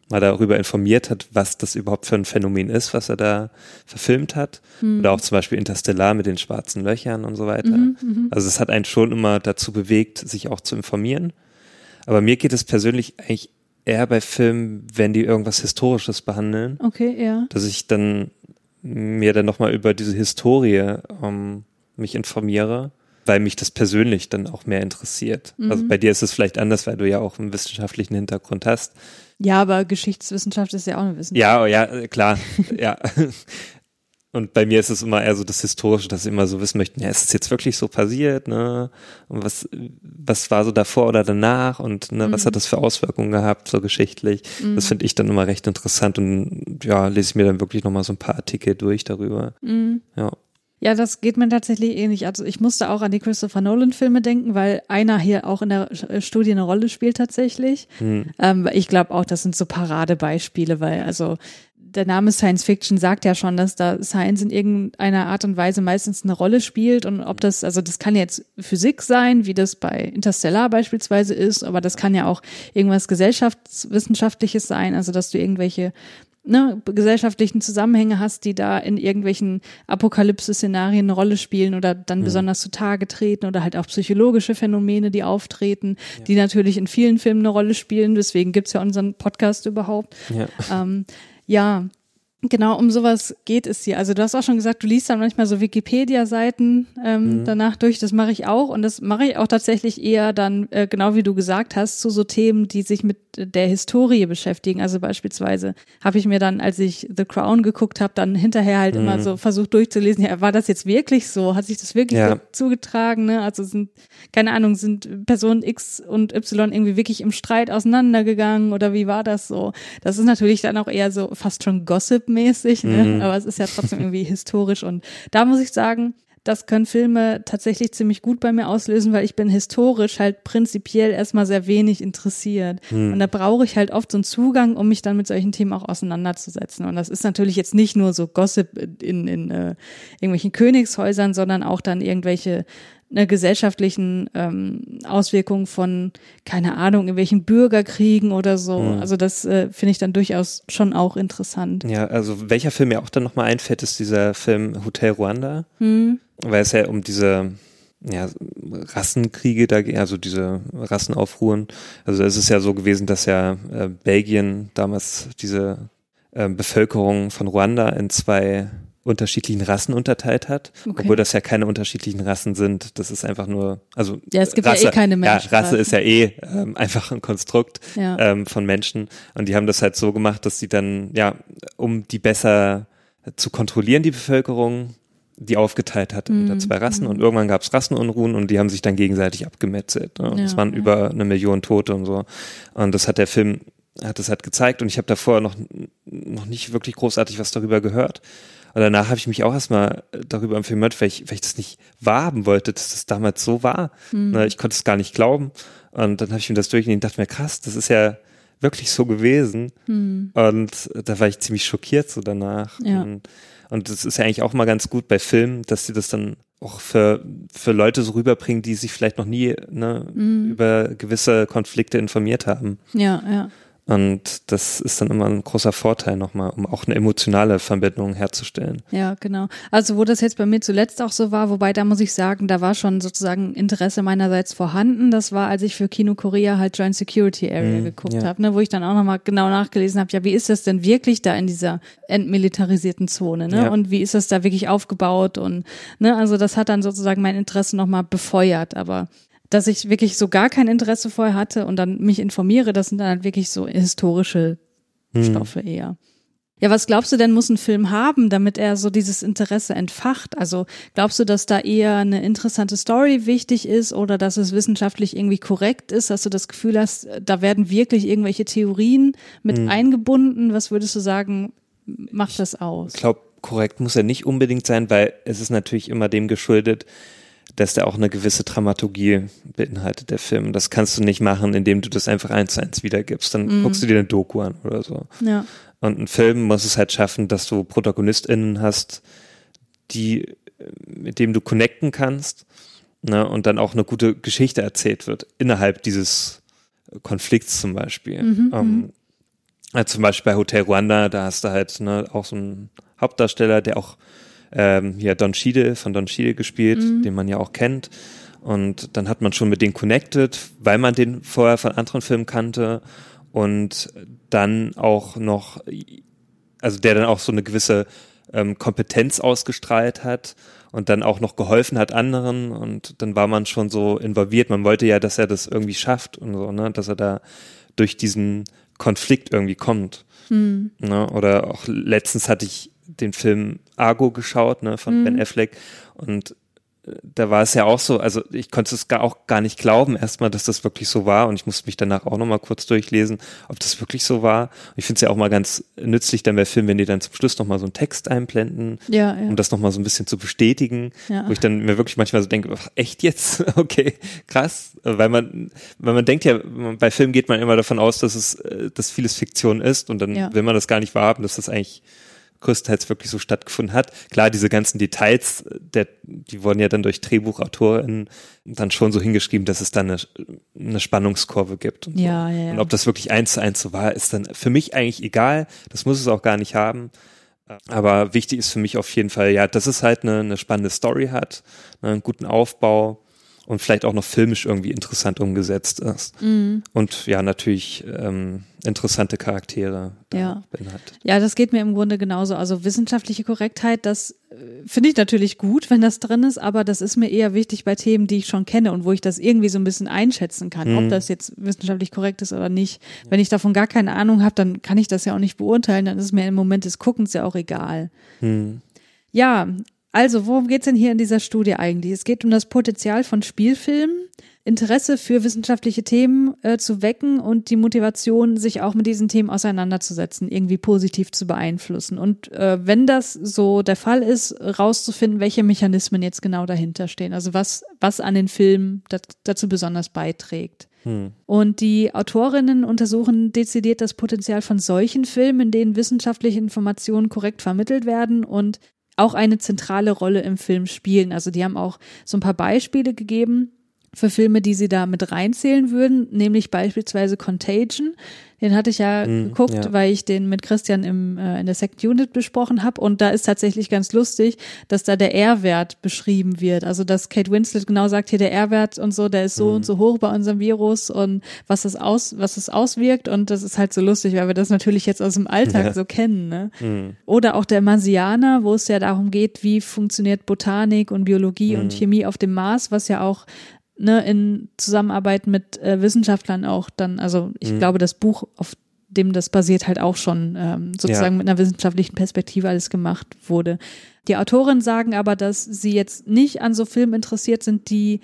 A: mal darüber informiert hat, was das überhaupt für ein Phänomen ist, was er da verfilmt hat. Mhm. Oder auch zum Beispiel Interstellar mit den schwarzen Löchern und so weiter. Mhm, mhm, also es hat einen schon immer dazu bewegt, sich auch zu informieren. Aber mir geht es persönlich eigentlich eher bei Filmen, wenn die irgendwas Historisches behandeln.
B: Okay, ja.
A: Dass ich dann mir dann nochmal über diese Historie ähm, mich informiere weil mich das persönlich dann auch mehr interessiert. Also mhm. Also bei dir ist es vielleicht anders, weil du ja auch einen wissenschaftlichen Hintergrund hast.
B: Ja, aber Geschichtswissenschaft ist ja auch eine Wissenschaft.
A: Ja, ja, klar, ja. Und bei mir ist es immer eher so das Historische, dass sie immer so wissen möchten, ja, ist es jetzt wirklich so passiert, ne? Und was, was war so davor oder danach und ne, mhm. was hat das für Auswirkungen gehabt, so geschichtlich? Mhm. Das finde ich dann immer recht interessant und ja, lese ich mir dann wirklich nochmal so ein paar Artikel durch darüber. Mhm. Ja.
B: Ja, das geht mir tatsächlich ähnlich. Also ich musste auch an die Christopher Nolan-Filme denken, weil einer hier auch in der äh, Studie eine Rolle spielt tatsächlich. Hm. Ähm, ich glaube auch, das sind so Paradebeispiele, weil also der Name Science Fiction sagt ja schon, dass da Science in irgendeiner Art und Weise meistens eine Rolle spielt und ob das, also das kann jetzt Physik sein, wie das bei Interstellar beispielsweise ist, aber das kann ja auch irgendwas gesellschaftswissenschaftliches sein, also dass du irgendwelche ne, gesellschaftlichen Zusammenhänge hast, die da in irgendwelchen Apokalypse-Szenarien eine Rolle spielen oder dann mhm. besonders zutage treten oder halt auch psychologische Phänomene, die auftreten, ja. die natürlich in vielen Filmen eine Rolle spielen. Deswegen gibt's ja unseren Podcast überhaupt. Ja. Ähm, ja, Genau, um sowas geht es hier. Also du hast auch schon gesagt, du liest dann manchmal so Wikipedia-Seiten ähm, mhm. danach durch. Das mache ich auch und das mache ich auch tatsächlich eher dann, äh, genau wie du gesagt hast, zu so Themen, die sich mit der Historie beschäftigen. Also beispielsweise habe ich mir dann, als ich The Crown geguckt habe, dann hinterher halt mhm. immer so versucht durchzulesen, ja, war das jetzt wirklich so? Hat sich das wirklich ja. so zugetragen? Ne? Also sind, keine Ahnung, sind Personen X und Y irgendwie wirklich im Streit auseinandergegangen oder wie war das so? Das ist natürlich dann auch eher so fast schon Gossip mäßig, ne? Mhm. aber es ist ja trotzdem irgendwie historisch und da muss ich sagen, das können Filme tatsächlich ziemlich gut bei mir auslösen, weil ich bin historisch halt prinzipiell erstmal sehr wenig interessiert. Mhm. Und da brauche ich halt oft so einen Zugang, um mich dann mit solchen Themen auch auseinanderzusetzen. Und das ist natürlich jetzt nicht nur so Gossip in, in äh, irgendwelchen Königshäusern, sondern auch dann irgendwelche einer gesellschaftlichen ähm, Auswirkung von, keine Ahnung, in welchen Bürgerkriegen oder so. Mhm. Also das äh, finde ich dann durchaus schon auch interessant.
A: Ja, also welcher Film mir auch dann nochmal einfällt, ist dieser Film Hotel Ruanda, mhm. weil es ja um diese ja, Rassenkriege da geht, also diese Rassenaufruhen. Also es ist ja so gewesen, dass ja äh, Belgien damals diese äh, Bevölkerung von Ruanda in zwei unterschiedlichen Rassen unterteilt hat, okay. obwohl das ja keine unterschiedlichen Rassen sind. Das ist einfach nur, also
B: ja, es gibt Rasse, ja eh keine Menschen.
A: Ja, Rasse ist ja eh ähm, einfach ein Konstrukt ja. ähm, von Menschen und die haben das halt so gemacht, dass sie dann ja, um die besser zu kontrollieren, die Bevölkerung, die aufgeteilt hat mhm. unter zwei Rassen und irgendwann gab es Rassenunruhen und die haben sich dann gegenseitig abgemetzelt. Ne? Und es waren über eine Million Tote und so. Und das hat der Film hat das halt gezeigt und ich habe davor noch noch nicht wirklich großartig was darüber gehört. Und danach habe ich mich auch erstmal darüber informiert, weil ich, weil ich das nicht wahrhaben wollte, dass das damals so war. Mhm. Ich konnte es gar nicht glauben. Und dann habe ich mir das durchgelesen und dachte mir, krass, das ist ja wirklich so gewesen. Mhm. Und da war ich ziemlich schockiert so danach. Ja. Und, und das ist ja eigentlich auch mal ganz gut bei Filmen, dass sie das dann auch für, für Leute so rüberbringen, die sich vielleicht noch nie ne, mhm. über gewisse Konflikte informiert haben.
B: Ja, ja.
A: Und das ist dann immer ein großer Vorteil nochmal, um auch eine emotionale Verbindung herzustellen.
B: Ja, genau. Also wo das jetzt bei mir zuletzt auch so war, wobei da muss ich sagen, da war schon sozusagen Interesse meinerseits vorhanden. Das war, als ich für Kino Korea halt Joint Security Area mm, geguckt ja. habe, ne, wo ich dann auch nochmal genau nachgelesen habe, ja, wie ist das denn wirklich da in dieser entmilitarisierten Zone, ne? Ja. Und wie ist das da wirklich aufgebaut? Und ne, also das hat dann sozusagen mein Interesse nochmal befeuert. Aber dass ich wirklich so gar kein Interesse vorher hatte und dann mich informiere, das sind dann halt wirklich so historische hm. Stoffe eher. Ja, was glaubst du denn, muss ein Film haben, damit er so dieses Interesse entfacht? Also glaubst du, dass da eher eine interessante Story wichtig ist oder dass es wissenschaftlich irgendwie korrekt ist, dass du das Gefühl hast, da werden wirklich irgendwelche Theorien mit hm. eingebunden? Was würdest du sagen, macht das aus?
A: Ich glaube, korrekt muss er nicht unbedingt sein, weil es ist natürlich immer dem geschuldet, dass der auch eine gewisse Dramaturgie beinhaltet, der Film. Das kannst du nicht machen, indem du das einfach eins zu eins wiedergibst. Dann mhm. guckst du dir eine Doku an oder so. Ja. Und ein Film muss es halt schaffen, dass du ProtagonistInnen hast, die, mit dem du connecten kannst, ne, und dann auch eine gute Geschichte erzählt wird, innerhalb dieses Konflikts zum Beispiel. Mhm, ähm, also zum Beispiel bei Hotel Rwanda, da hast du halt ne, auch so einen Hauptdarsteller, der auch ähm, hier Don Schiede von Don Schiede gespielt, mhm. den man ja auch kennt. Und dann hat man schon mit denen connected, weil man den vorher von anderen Filmen kannte und dann auch noch, also der dann auch so eine gewisse ähm, Kompetenz ausgestrahlt hat und dann auch noch geholfen hat anderen und dann war man schon so involviert. Man wollte ja, dass er das irgendwie schafft und so, ne, dass er da durch diesen Konflikt irgendwie kommt. Mhm. Ne? Oder auch letztens hatte ich den Film Argo geschaut, ne, von mhm. Ben Affleck und da war es ja auch so, also ich konnte es gar auch gar nicht glauben, erstmal, dass das wirklich so war und ich musste mich danach auch nochmal kurz durchlesen, ob das wirklich so war. Und ich finde es ja auch mal ganz nützlich dann bei Filmen, wenn die dann zum Schluss nochmal so einen Text einblenden,
B: ja, ja.
A: um das nochmal so ein bisschen zu bestätigen, ja. wo ich dann mir wirklich manchmal so denke, ach, echt jetzt? Okay, krass, weil man, weil man denkt ja, bei Filmen geht man immer davon aus, dass es, äh, dass vieles Fiktion ist und dann will man das gar nicht wahrhaben, dass das eigentlich größtenteils wirklich so stattgefunden hat. Klar, diese ganzen Details, der, die wurden ja dann durch DrehbuchautorInnen dann schon so hingeschrieben, dass es dann eine, eine Spannungskurve gibt. Und,
B: ja,
A: so.
B: ja, ja.
A: und ob das wirklich eins zu eins so war, ist dann für mich eigentlich egal. Das muss es auch gar nicht haben. Aber wichtig ist für mich auf jeden Fall, ja, dass es halt eine, eine spannende Story hat, ne, einen guten Aufbau und vielleicht auch noch filmisch irgendwie interessant umgesetzt ist. Mhm. Und ja, natürlich ähm, interessante Charaktere
B: ja. beinhaltet. Ja, das geht mir im Grunde genauso. Also wissenschaftliche Korrektheit, das äh, finde ich natürlich gut, wenn das drin ist, aber das ist mir eher wichtig bei Themen, die ich schon kenne und wo ich das irgendwie so ein bisschen einschätzen kann, mhm. ob das jetzt wissenschaftlich korrekt ist oder nicht. Wenn ich davon gar keine Ahnung habe, dann kann ich das ja auch nicht beurteilen, dann ist es mir im Moment des Guckens ja auch egal. Mhm. Ja, also, worum geht's denn hier in dieser Studie eigentlich? Es geht um das Potenzial von Spielfilmen, Interesse für wissenschaftliche Themen äh, zu wecken und die Motivation, sich auch mit diesen Themen auseinanderzusetzen, irgendwie positiv zu beeinflussen. Und äh, wenn das so der Fall ist, rauszufinden, welche Mechanismen jetzt genau dahinter stehen. Also was, was an den Filmen dazu besonders beiträgt. Hm. Und die Autorinnen untersuchen dezidiert das Potenzial von solchen Filmen, in denen wissenschaftliche Informationen korrekt vermittelt werden und auch eine zentrale Rolle im Film spielen. Also die haben auch so ein paar Beispiele gegeben für Filme, die sie da mit reinzählen würden, nämlich beispielsweise Contagion. Den hatte ich ja mm, geguckt, ja. weil ich den mit Christian im, äh, in der Second Unit besprochen habe. Und da ist tatsächlich ganz lustig, dass da der R-Wert beschrieben wird. Also dass Kate Winslet genau sagt, hier der R-Wert und so, der ist so mm. und so hoch bei unserem Virus und was es aus, was es auswirkt. Und das ist halt so lustig, weil wir das natürlich jetzt aus dem Alltag ja. so kennen. Ne? Mm. Oder auch der Marsianer, wo es ja darum geht, wie funktioniert Botanik und Biologie und Chemie auf dem Mars, was ja auch ne, in Zusammenarbeit mit äh, Wissenschaftlern auch dann, also ich mhm. glaube, das Buch, auf dem das basiert, halt auch schon ähm, sozusagen ja. mit einer wissenschaftlichen Perspektive alles gemacht wurde. Die Autoren sagen aber, dass sie jetzt nicht an so Filmen interessiert sind, die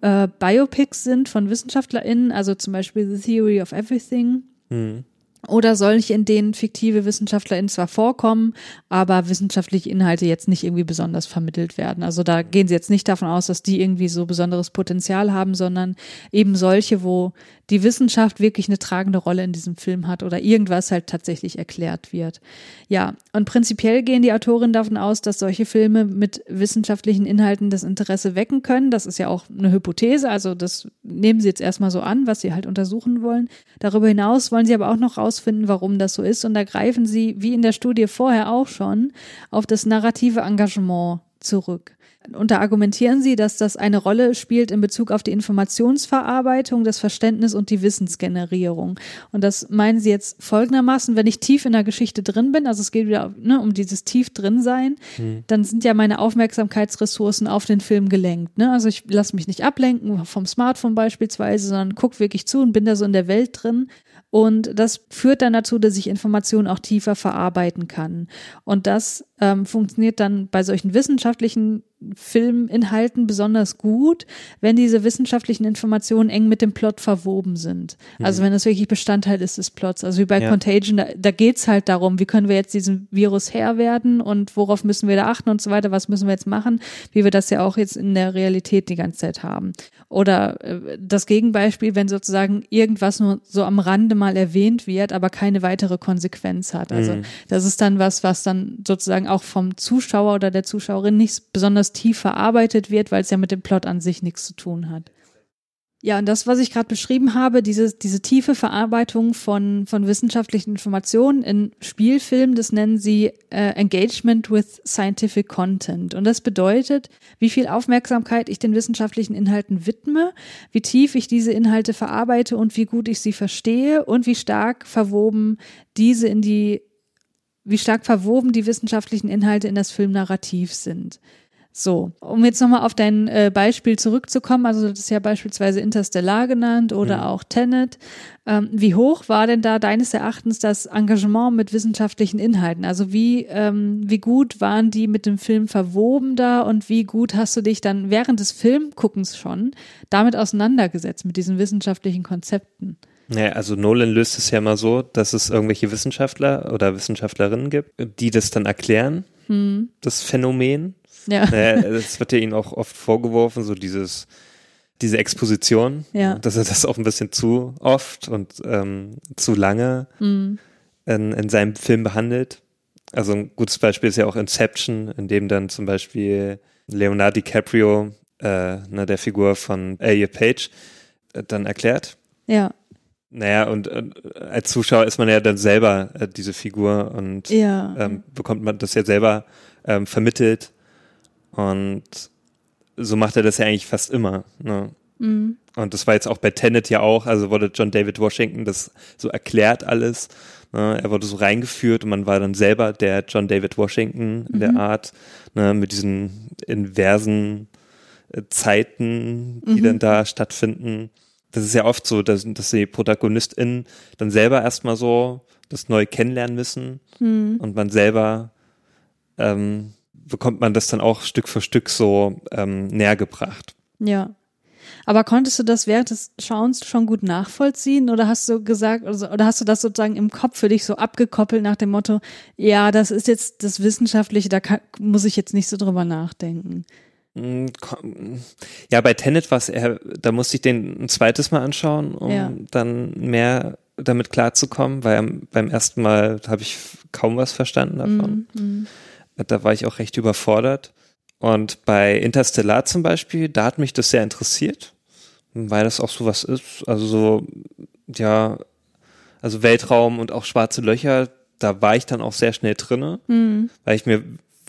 B: äh, Biopics sind von WissenschaftlerInnen, also zum Beispiel The Theory of Everything. Mhm oder solche, in denen fiktive WissenschaftlerInnen zwar vorkommen, aber wissenschaftliche Inhalte jetzt nicht irgendwie besonders vermittelt werden. Also da gehen sie jetzt nicht davon aus, dass die irgendwie so besonderes Potenzial haben, sondern eben solche, wo die Wissenschaft wirklich eine tragende Rolle in diesem Film hat oder irgendwas halt tatsächlich erklärt wird. Ja, und prinzipiell gehen die Autorinnen davon aus, dass solche Filme mit wissenschaftlichen Inhalten das Interesse wecken können. Das ist ja auch eine Hypothese, also das nehmen sie jetzt erstmal so an, was sie halt untersuchen wollen. Darüber hinaus wollen sie aber auch noch rausfinden, warum das so ist und da greifen sie, wie in der Studie vorher auch schon, auf das narrative Engagement zurück. Und da argumentieren sie, dass das eine Rolle spielt in Bezug auf die Informationsverarbeitung, das Verständnis und die Wissensgenerierung. Und das meinen sie jetzt folgendermaßen, wenn ich tief in der Geschichte drin bin, also es geht wieder ne, um dieses tief drin sein, hm. dann sind ja meine Aufmerksamkeitsressourcen auf den Film gelenkt. Ne? Also ich lasse mich nicht ablenken vom Smartphone beispielsweise, sondern gucke wirklich zu und bin da so in der Welt drin. Und das führt dann dazu, dass ich Informationen auch tiefer verarbeiten kann. Und das ähm, funktioniert dann bei solchen wissenschaftlichen Filminhalten besonders gut, wenn diese wissenschaftlichen Informationen eng mit dem Plot verwoben sind. Also mhm. wenn das wirklich Bestandteil ist des Plots. Also wie bei ja. Contagion, da, da geht's halt darum, wie können wir jetzt diesem Virus Herr werden und worauf müssen wir da achten und so weiter, was müssen wir jetzt machen, wie wir das ja auch jetzt in der Realität die ganze Zeit haben. Oder äh, das Gegenbeispiel, wenn sozusagen irgendwas nur so am Rande mal erwähnt wird, aber keine weitere Konsequenz hat. Also mhm. das ist dann was, was dann sozusagen auch vom Zuschauer oder der Zuschauerin nicht besonders tief verarbeitet wird, weil es ja mit dem Plot an sich nichts zu tun hat. Ja, und das, was ich gerade beschrieben habe, diese, diese tiefe Verarbeitung von, von wissenschaftlichen Informationen in Spielfilmen, das nennen sie äh, Engagement with Scientific Content. Und das bedeutet, wie viel Aufmerksamkeit ich den wissenschaftlichen Inhalten widme, wie tief ich diese Inhalte verarbeite und wie gut ich sie verstehe und wie stark verwoben diese in die wie stark verwoben die wissenschaftlichen Inhalte in das Filmnarrativ sind. So, um jetzt nochmal auf dein äh, Beispiel zurückzukommen, also das ist ja beispielsweise Interstellar genannt oder mhm. auch Tenet. Ähm, wie hoch war denn da deines Erachtens das Engagement mit wissenschaftlichen Inhalten? Also wie, ähm, wie gut waren die mit dem Film verwoben da und wie gut hast du dich dann während des Filmguckens schon damit auseinandergesetzt mit diesen wissenschaftlichen Konzepten?
A: Ja, also Nolan löst es ja mal so, dass es irgendwelche Wissenschaftler oder Wissenschaftlerinnen gibt, die das dann erklären, hm. das Phänomen ja. Naja, das wird ja ihnen auch oft vorgeworfen, so dieses, diese Exposition, ja. dass er das auch ein bisschen zu oft und ähm, zu lange mhm. in, in seinem Film behandelt. Also ein gutes Beispiel ist ja auch Inception, in dem dann zum Beispiel Leonardo DiCaprio, äh, ne, der Figur von Elliot Page, äh, dann erklärt.
B: Ja.
A: Naja, und äh, als Zuschauer ist man ja dann selber äh, diese Figur und ja. ähm, bekommt man das ja selber ähm, vermittelt und so macht er das ja eigentlich fast immer. Ne? Mhm. Und das war jetzt auch bei Tenet ja auch, also wurde John David Washington das so erklärt alles. Ne? Er wurde so reingeführt und man war dann selber der John David Washington in mhm. der Art, ne? mit diesen inversen äh, Zeiten, die mhm. dann da stattfinden. Das ist ja oft so, dass, dass die ProtagonistInnen dann selber erstmal so das neu kennenlernen müssen mhm. und man selber ähm, bekommt man das dann auch Stück für Stück so ähm, näher gebracht.
B: Ja. Aber konntest du das während des Schauens schon gut nachvollziehen oder hast du gesagt, also, oder hast du das sozusagen im Kopf für dich so abgekoppelt nach dem Motto, ja, das ist jetzt das Wissenschaftliche, da kann, muss ich jetzt nicht so drüber nachdenken?
A: Mm, ja, bei Tenet war es eher, da musste ich den ein zweites Mal anschauen, um ja. dann mehr damit klarzukommen, weil beim ersten Mal habe ich kaum was verstanden davon. Mm, mm. Da war ich auch recht überfordert. Und bei Interstellar zum Beispiel, da hat mich das sehr interessiert, weil das auch so was ist. Also so, ja, also Weltraum und auch schwarze Löcher, da war ich dann auch sehr schnell drinne, mhm. weil ich mir,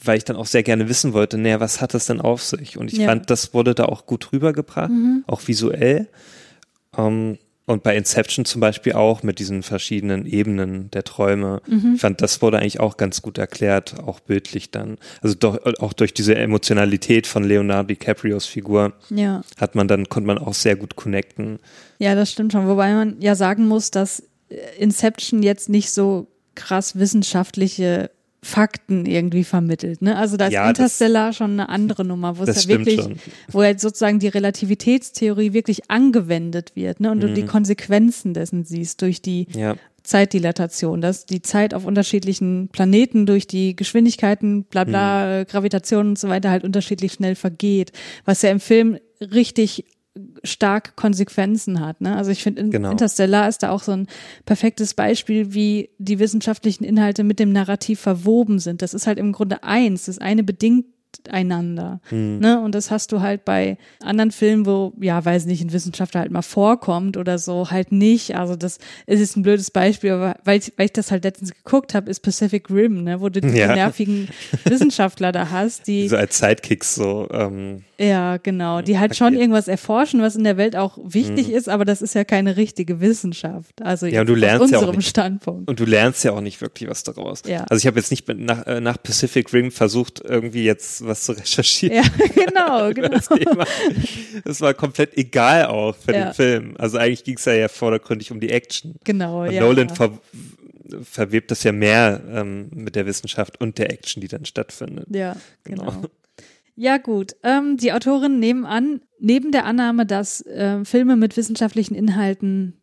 A: weil ich dann auch sehr gerne wissen wollte, naja, was hat das denn auf sich? Und ich ja. fand, das wurde da auch gut rübergebracht, mhm. auch visuell. Ähm, und bei Inception zum Beispiel auch mit diesen verschiedenen Ebenen der Träume. Mhm. Ich fand, das wurde eigentlich auch ganz gut erklärt, auch bildlich dann. Also doch, auch durch diese Emotionalität von Leonardo DiCaprios Figur ja. hat man dann, konnte man auch sehr gut connecten.
B: Ja, das stimmt schon. Wobei man ja sagen muss, dass Inception jetzt nicht so krass wissenschaftliche Fakten irgendwie vermittelt. Ne? Also da ist ja, Interstellar schon eine andere Nummer, wo es ja wirklich, schon. wo halt sozusagen die Relativitätstheorie wirklich angewendet wird ne? und mhm. du die mhm. Konsequenzen dessen siehst durch die ja. Zeitdilatation, dass die Zeit auf unterschiedlichen Planeten durch die Geschwindigkeiten, bla bla, mhm. Gravitation und so weiter halt unterschiedlich schnell vergeht, was ja im Film richtig stark Konsequenzen hat. Ne? Also ich finde, genau. Interstellar ist da auch so ein perfektes Beispiel, wie die wissenschaftlichen Inhalte mit dem Narrativ verwoben sind. Das ist halt im Grunde eins. Das eine bedingt einander. Mhm. Ne? Und das hast du halt bei anderen Filmen, wo, ja, weiß nicht, ein Wissenschaftler halt mal vorkommt oder so, halt nicht. Also das ist jetzt ein blödes Beispiel, aber weil ich, weil ich das halt letztens geguckt habe, ist Pacific Rim, ne? wo du die ja. nervigen Wissenschaftler da hast, die.
A: So als Sidekicks so. Ähm,
B: ja, genau. Die halt schon irgendwas erforschen, was in der Welt auch wichtig mhm. ist, aber das ist ja keine richtige Wissenschaft. Also
A: ja, und du lernst
B: ja
A: auch nicht,
B: Standpunkt.
A: Und du lernst ja auch nicht wirklich was daraus. Ja. Also ich habe jetzt nicht nach, äh, nach Pacific Rim versucht, irgendwie jetzt was zu recherchieren.
B: Ja, genau, genau.
A: Das war komplett egal auch für ja. den Film. Also eigentlich ging es ja, ja vordergründig um die Action.
B: Genau,
A: und
B: ja.
A: Nolan ver verwebt das ja mehr ähm, mit der Wissenschaft und der Action, die dann stattfindet.
B: Ja, genau. genau. Ja, gut. Ähm, die Autorin nehmen an, neben der Annahme, dass äh, Filme mit wissenschaftlichen Inhalten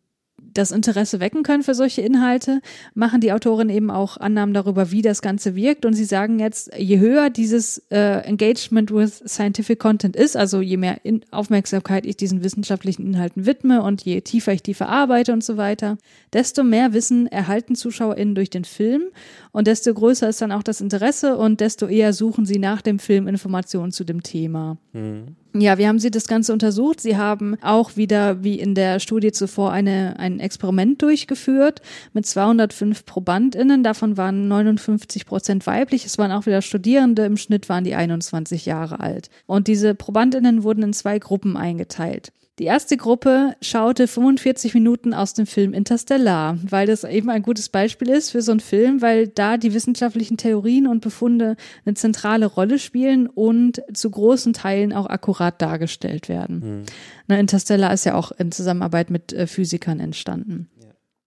B: das Interesse wecken können für solche Inhalte, machen die Autoren eben auch Annahmen darüber, wie das Ganze wirkt. Und sie sagen jetzt, je höher dieses äh, Engagement with Scientific Content ist, also je mehr in Aufmerksamkeit ich diesen wissenschaftlichen Inhalten widme und je tiefer ich die verarbeite und so weiter, desto mehr Wissen erhalten ZuschauerInnen durch den Film und desto größer ist dann auch das Interesse und desto eher suchen sie nach dem Film Informationen zu dem Thema. Mhm. Ja, wie haben Sie das Ganze untersucht? Sie haben auch wieder, wie in der Studie zuvor, eine, ein Experiment durchgeführt mit 205 ProbandInnen. Davon waren 59 Prozent weiblich. Es waren auch wieder Studierende. Im Schnitt waren die 21 Jahre alt. Und diese ProbandInnen wurden in zwei Gruppen eingeteilt. Die erste Gruppe schaute 45 Minuten aus dem Film Interstellar, weil das eben ein gutes Beispiel ist für so einen Film, weil da die wissenschaftlichen Theorien und Befunde eine zentrale Rolle spielen und zu großen Teilen auch akkurat dargestellt werden. Mhm. Na, Interstellar ist ja auch in Zusammenarbeit mit äh, Physikern entstanden.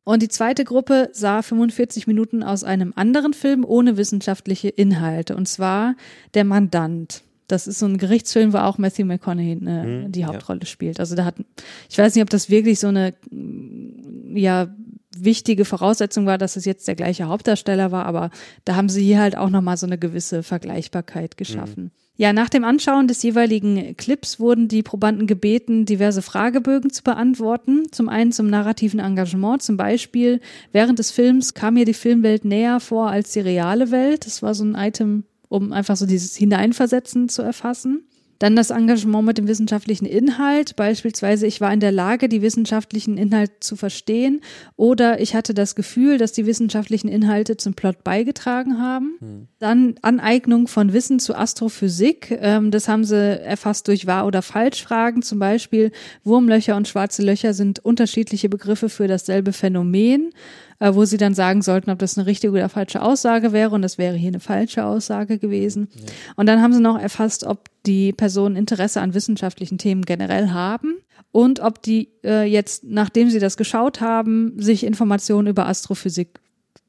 B: Und die zweite Gruppe sah 45 Minuten aus einem anderen Film ohne wissenschaftliche Inhalte, und zwar Der Mandant. Das ist so ein Gerichtsfilm, wo auch Matthew McConaughey ne, hm, die Hauptrolle ja. spielt. Also da hat, ich weiß nicht, ob das wirklich so eine, ja, wichtige Voraussetzung war, dass es jetzt der gleiche Hauptdarsteller war, aber da haben sie hier halt auch nochmal so eine gewisse Vergleichbarkeit geschaffen. Mhm. Ja, nach dem Anschauen des jeweiligen Clips wurden die Probanden gebeten, diverse Fragebögen zu beantworten. Zum einen zum narrativen Engagement, zum Beispiel während des Films kam mir die Filmwelt näher vor als die reale Welt. Das war so ein Item um einfach so dieses Hineinversetzen zu erfassen. Dann das Engagement mit dem wissenschaftlichen Inhalt. Beispielsweise, ich war in der Lage, die wissenschaftlichen Inhalte zu verstehen oder ich hatte das Gefühl, dass die wissenschaftlichen Inhalte zum Plot beigetragen haben. Hm. Dann Aneignung von Wissen zu Astrophysik. Ähm, das haben sie erfasst durch Wahr- oder Falschfragen. Zum Beispiel, Wurmlöcher und schwarze Löcher sind unterschiedliche Begriffe für dasselbe Phänomen äh, wo sie dann sagen sollten, ob das eine richtige oder falsche Aussage wäre. Und das wäre hier eine falsche Aussage gewesen. Ja. Und dann haben sie noch erfasst, ob die Personen Interesse an wissenschaftlichen Themen generell haben und ob die äh, jetzt, nachdem sie das geschaut haben, sich Informationen über Astrophysik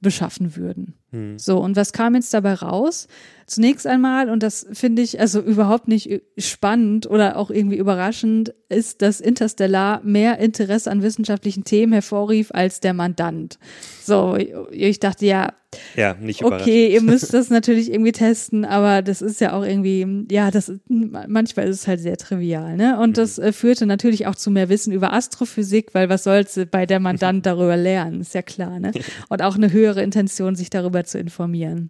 B: beschaffen würden. Hm. So, und was kam jetzt dabei raus? Zunächst einmal, und das finde ich also überhaupt nicht spannend oder auch irgendwie überraschend, ist, dass Interstellar mehr Interesse an wissenschaftlichen Themen hervorrief als der Mandant. So, ich dachte ja,
A: ja, nicht
B: okay, ihr müsst das natürlich irgendwie testen, aber das ist ja auch irgendwie, ja, das manchmal ist es halt sehr trivial, ne? Und mhm. das äh, führte natürlich auch zu mehr Wissen über Astrophysik, weil was soll's bei der Mandant darüber lernen, ist ja klar, ne? Und auch eine höhere Intention, sich darüber zu informieren.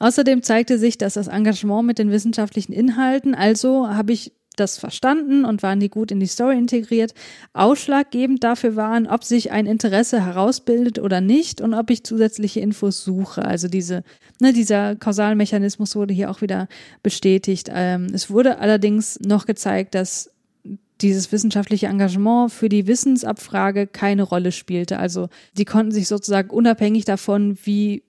B: Außerdem zeigte sich, dass das Engagement mit den wissenschaftlichen Inhalten, also habe ich das verstanden und waren die gut in die Story integriert, ausschlaggebend dafür waren, ob sich ein Interesse herausbildet oder nicht und ob ich zusätzliche Infos suche. Also diese, ne, dieser Kausalmechanismus wurde hier auch wieder bestätigt. Ähm, es wurde allerdings noch gezeigt, dass dieses wissenschaftliche Engagement für die Wissensabfrage keine Rolle spielte. Also die konnten sich sozusagen unabhängig davon, wie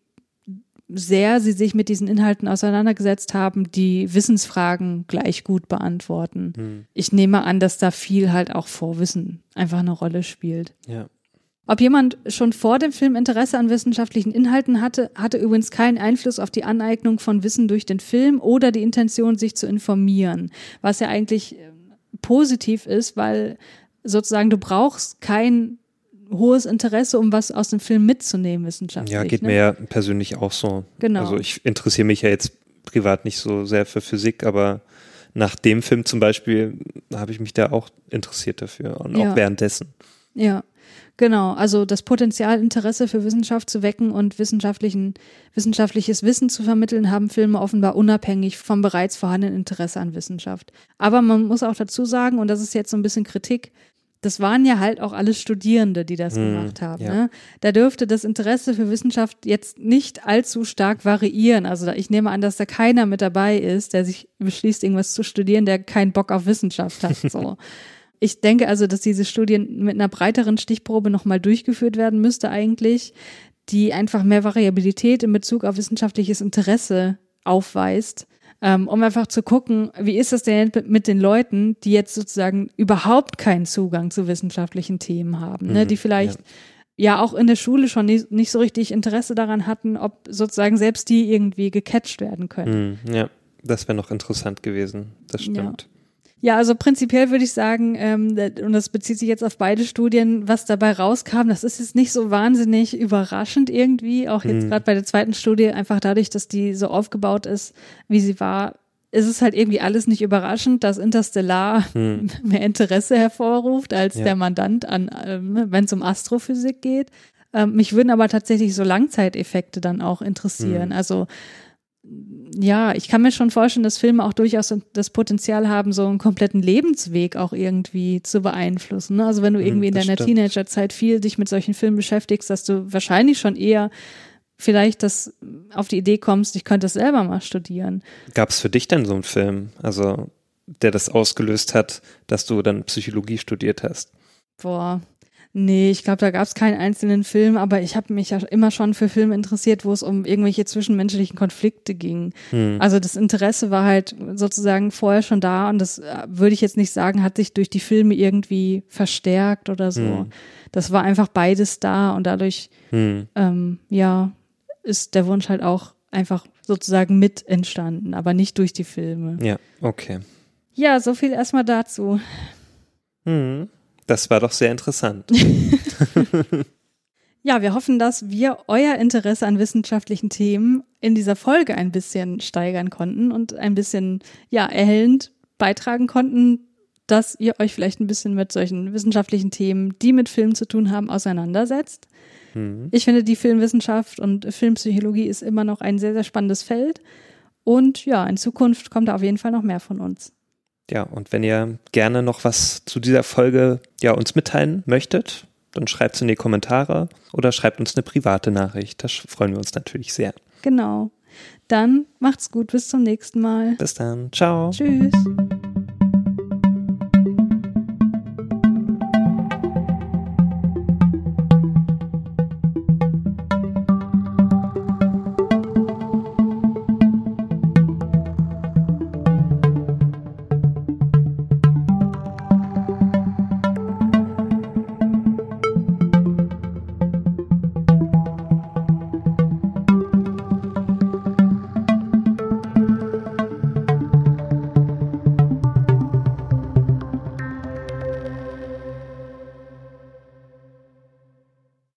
B: sehr sie sich mit diesen Inhalten auseinandergesetzt haben, die Wissensfragen gleich gut beantworten. Hm. Ich nehme an, dass da viel halt auch Vorwissen einfach eine Rolle spielt.
A: Ja.
B: Ob jemand schon vor dem Film Interesse an wissenschaftlichen Inhalten hatte, hatte übrigens keinen Einfluss auf die Aneignung von Wissen durch den Film oder die Intention, sich zu informieren, was ja eigentlich äh, positiv ist, weil sozusagen du brauchst kein hohes Interesse, um was aus dem Film mitzunehmen, wissenschaftlich.
A: Ja, geht
B: ne?
A: mir ja persönlich auch so.
B: Genau.
A: Also ich interessiere mich ja jetzt privat nicht so sehr für Physik, aber nach dem Film zum Beispiel habe ich mich da auch interessiert dafür und ja. auch währenddessen.
B: Ja, genau. Also das Potenzial, Interesse für Wissenschaft zu wecken und wissenschaftlichen, wissenschaftliches Wissen zu vermitteln, haben Filme offenbar unabhängig vom bereits vorhandenen Interesse an Wissenschaft. Aber man muss auch dazu sagen, und das ist jetzt so ein bisschen Kritik, das waren ja halt auch alles Studierende, die das hm, gemacht haben. Ja. Ne? Da dürfte das Interesse für Wissenschaft jetzt nicht allzu stark variieren. Also ich nehme an, dass da keiner mit dabei ist, der sich beschließt, irgendwas zu studieren, der keinen Bock auf Wissenschaft hat. So. ich denke also, dass diese Studien mit einer breiteren Stichprobe nochmal durchgeführt werden müsste eigentlich, die einfach mehr Variabilität in Bezug auf wissenschaftliches Interesse aufweist ähm, um einfach zu gucken, wie ist es denn mit den Leuten, die jetzt sozusagen überhaupt keinen Zugang zu wissenschaftlichen Themen haben, ne? die mhm, vielleicht ja. ja. auch in der Schule schon nicht, nicht so richtig Interesse daran hatten, ob sozusagen selbst die irgendwie gecatcht werden können.
A: Mhm, ja, das wäre noch interessant gewesen, das stimmt.
B: Ja. Ja, also prinzipiell würde ich sagen, ähm, und das bezieht sich jetzt auf beide Studien, was dabei rauskam, das ist jetzt nicht so wahnsinnig überraschend irgendwie, auch jetzt mhm. gerade bei der zweiten Studie, einfach dadurch, dass die so aufgebaut ist, wie sie war, ist es halt irgendwie alles nicht überraschend, dass Interstellar hm. mehr Interesse hervorruft als ja. der Mandant an, ähm, wenn es um Astrophysik geht. Ähm, mich würden aber tatsächlich so Langzeiteffekte dann auch interessieren. Hm. Also ja, ich kann mir schon vorstellen, dass Filme auch durchaus das Potenzial haben, so einen kompletten Lebensweg auch irgendwie zu beeinflussen. Ne? Also wenn du mhm, irgendwie in deiner stimmt. Teenagerzeit viel dich mit solchen Filmen beschäftigst, dass du wahrscheinlich schon eher vielleicht das auf die Idee kommst, ich könnte das selber mal studieren.
A: Gab es für dich denn so einen Film? Also der das ausgelöst hat, dass du dann Psychologie studiert hast?
B: Boah, Nee, ich glaube, da gab es keinen einzelnen Film, aber ich habe mich ja immer schon für Filme interessiert, wo es um irgendwelche zwischenmenschlichen Konflikte ging. Hm. Also das Interesse war halt sozusagen vorher schon da und das äh, würde ich jetzt nicht sagen, hat sich durch die Filme irgendwie verstärkt oder so. Hm. Das war einfach beides da und dadurch, hm. ähm, ja, ist der Wunsch halt auch einfach sozusagen mit entstanden, aber nicht durch die Filme.
A: Ja, okay.
B: Ja, so viel erstmal dazu.
A: Hm. Das war doch sehr interessant.
B: ja, wir hoffen, dass wir euer Interesse an wissenschaftlichen Themen in dieser Folge ein bisschen steigern konnten und ein bisschen, ja, erhellend beitragen konnten, dass ihr euch vielleicht ein bisschen mit solchen wissenschaftlichen Themen, die mit Film zu tun haben, auseinandersetzt. Mhm. Ich finde, die Filmwissenschaft und Filmpsychologie ist immer noch ein sehr, sehr spannendes Feld. Und ja, in Zukunft kommt da auf jeden Fall noch mehr von uns.
A: Ja, und wenn ihr gerne noch was zu dieser Folge ja uns mitteilen möchtet, dann schreibt es in die Kommentare oder schreibt uns eine private Nachricht. Da freuen wir uns natürlich sehr.
B: Genau. Dann macht's gut, bis zum nächsten Mal.
A: Bis dann. Ciao.
B: Tschüss.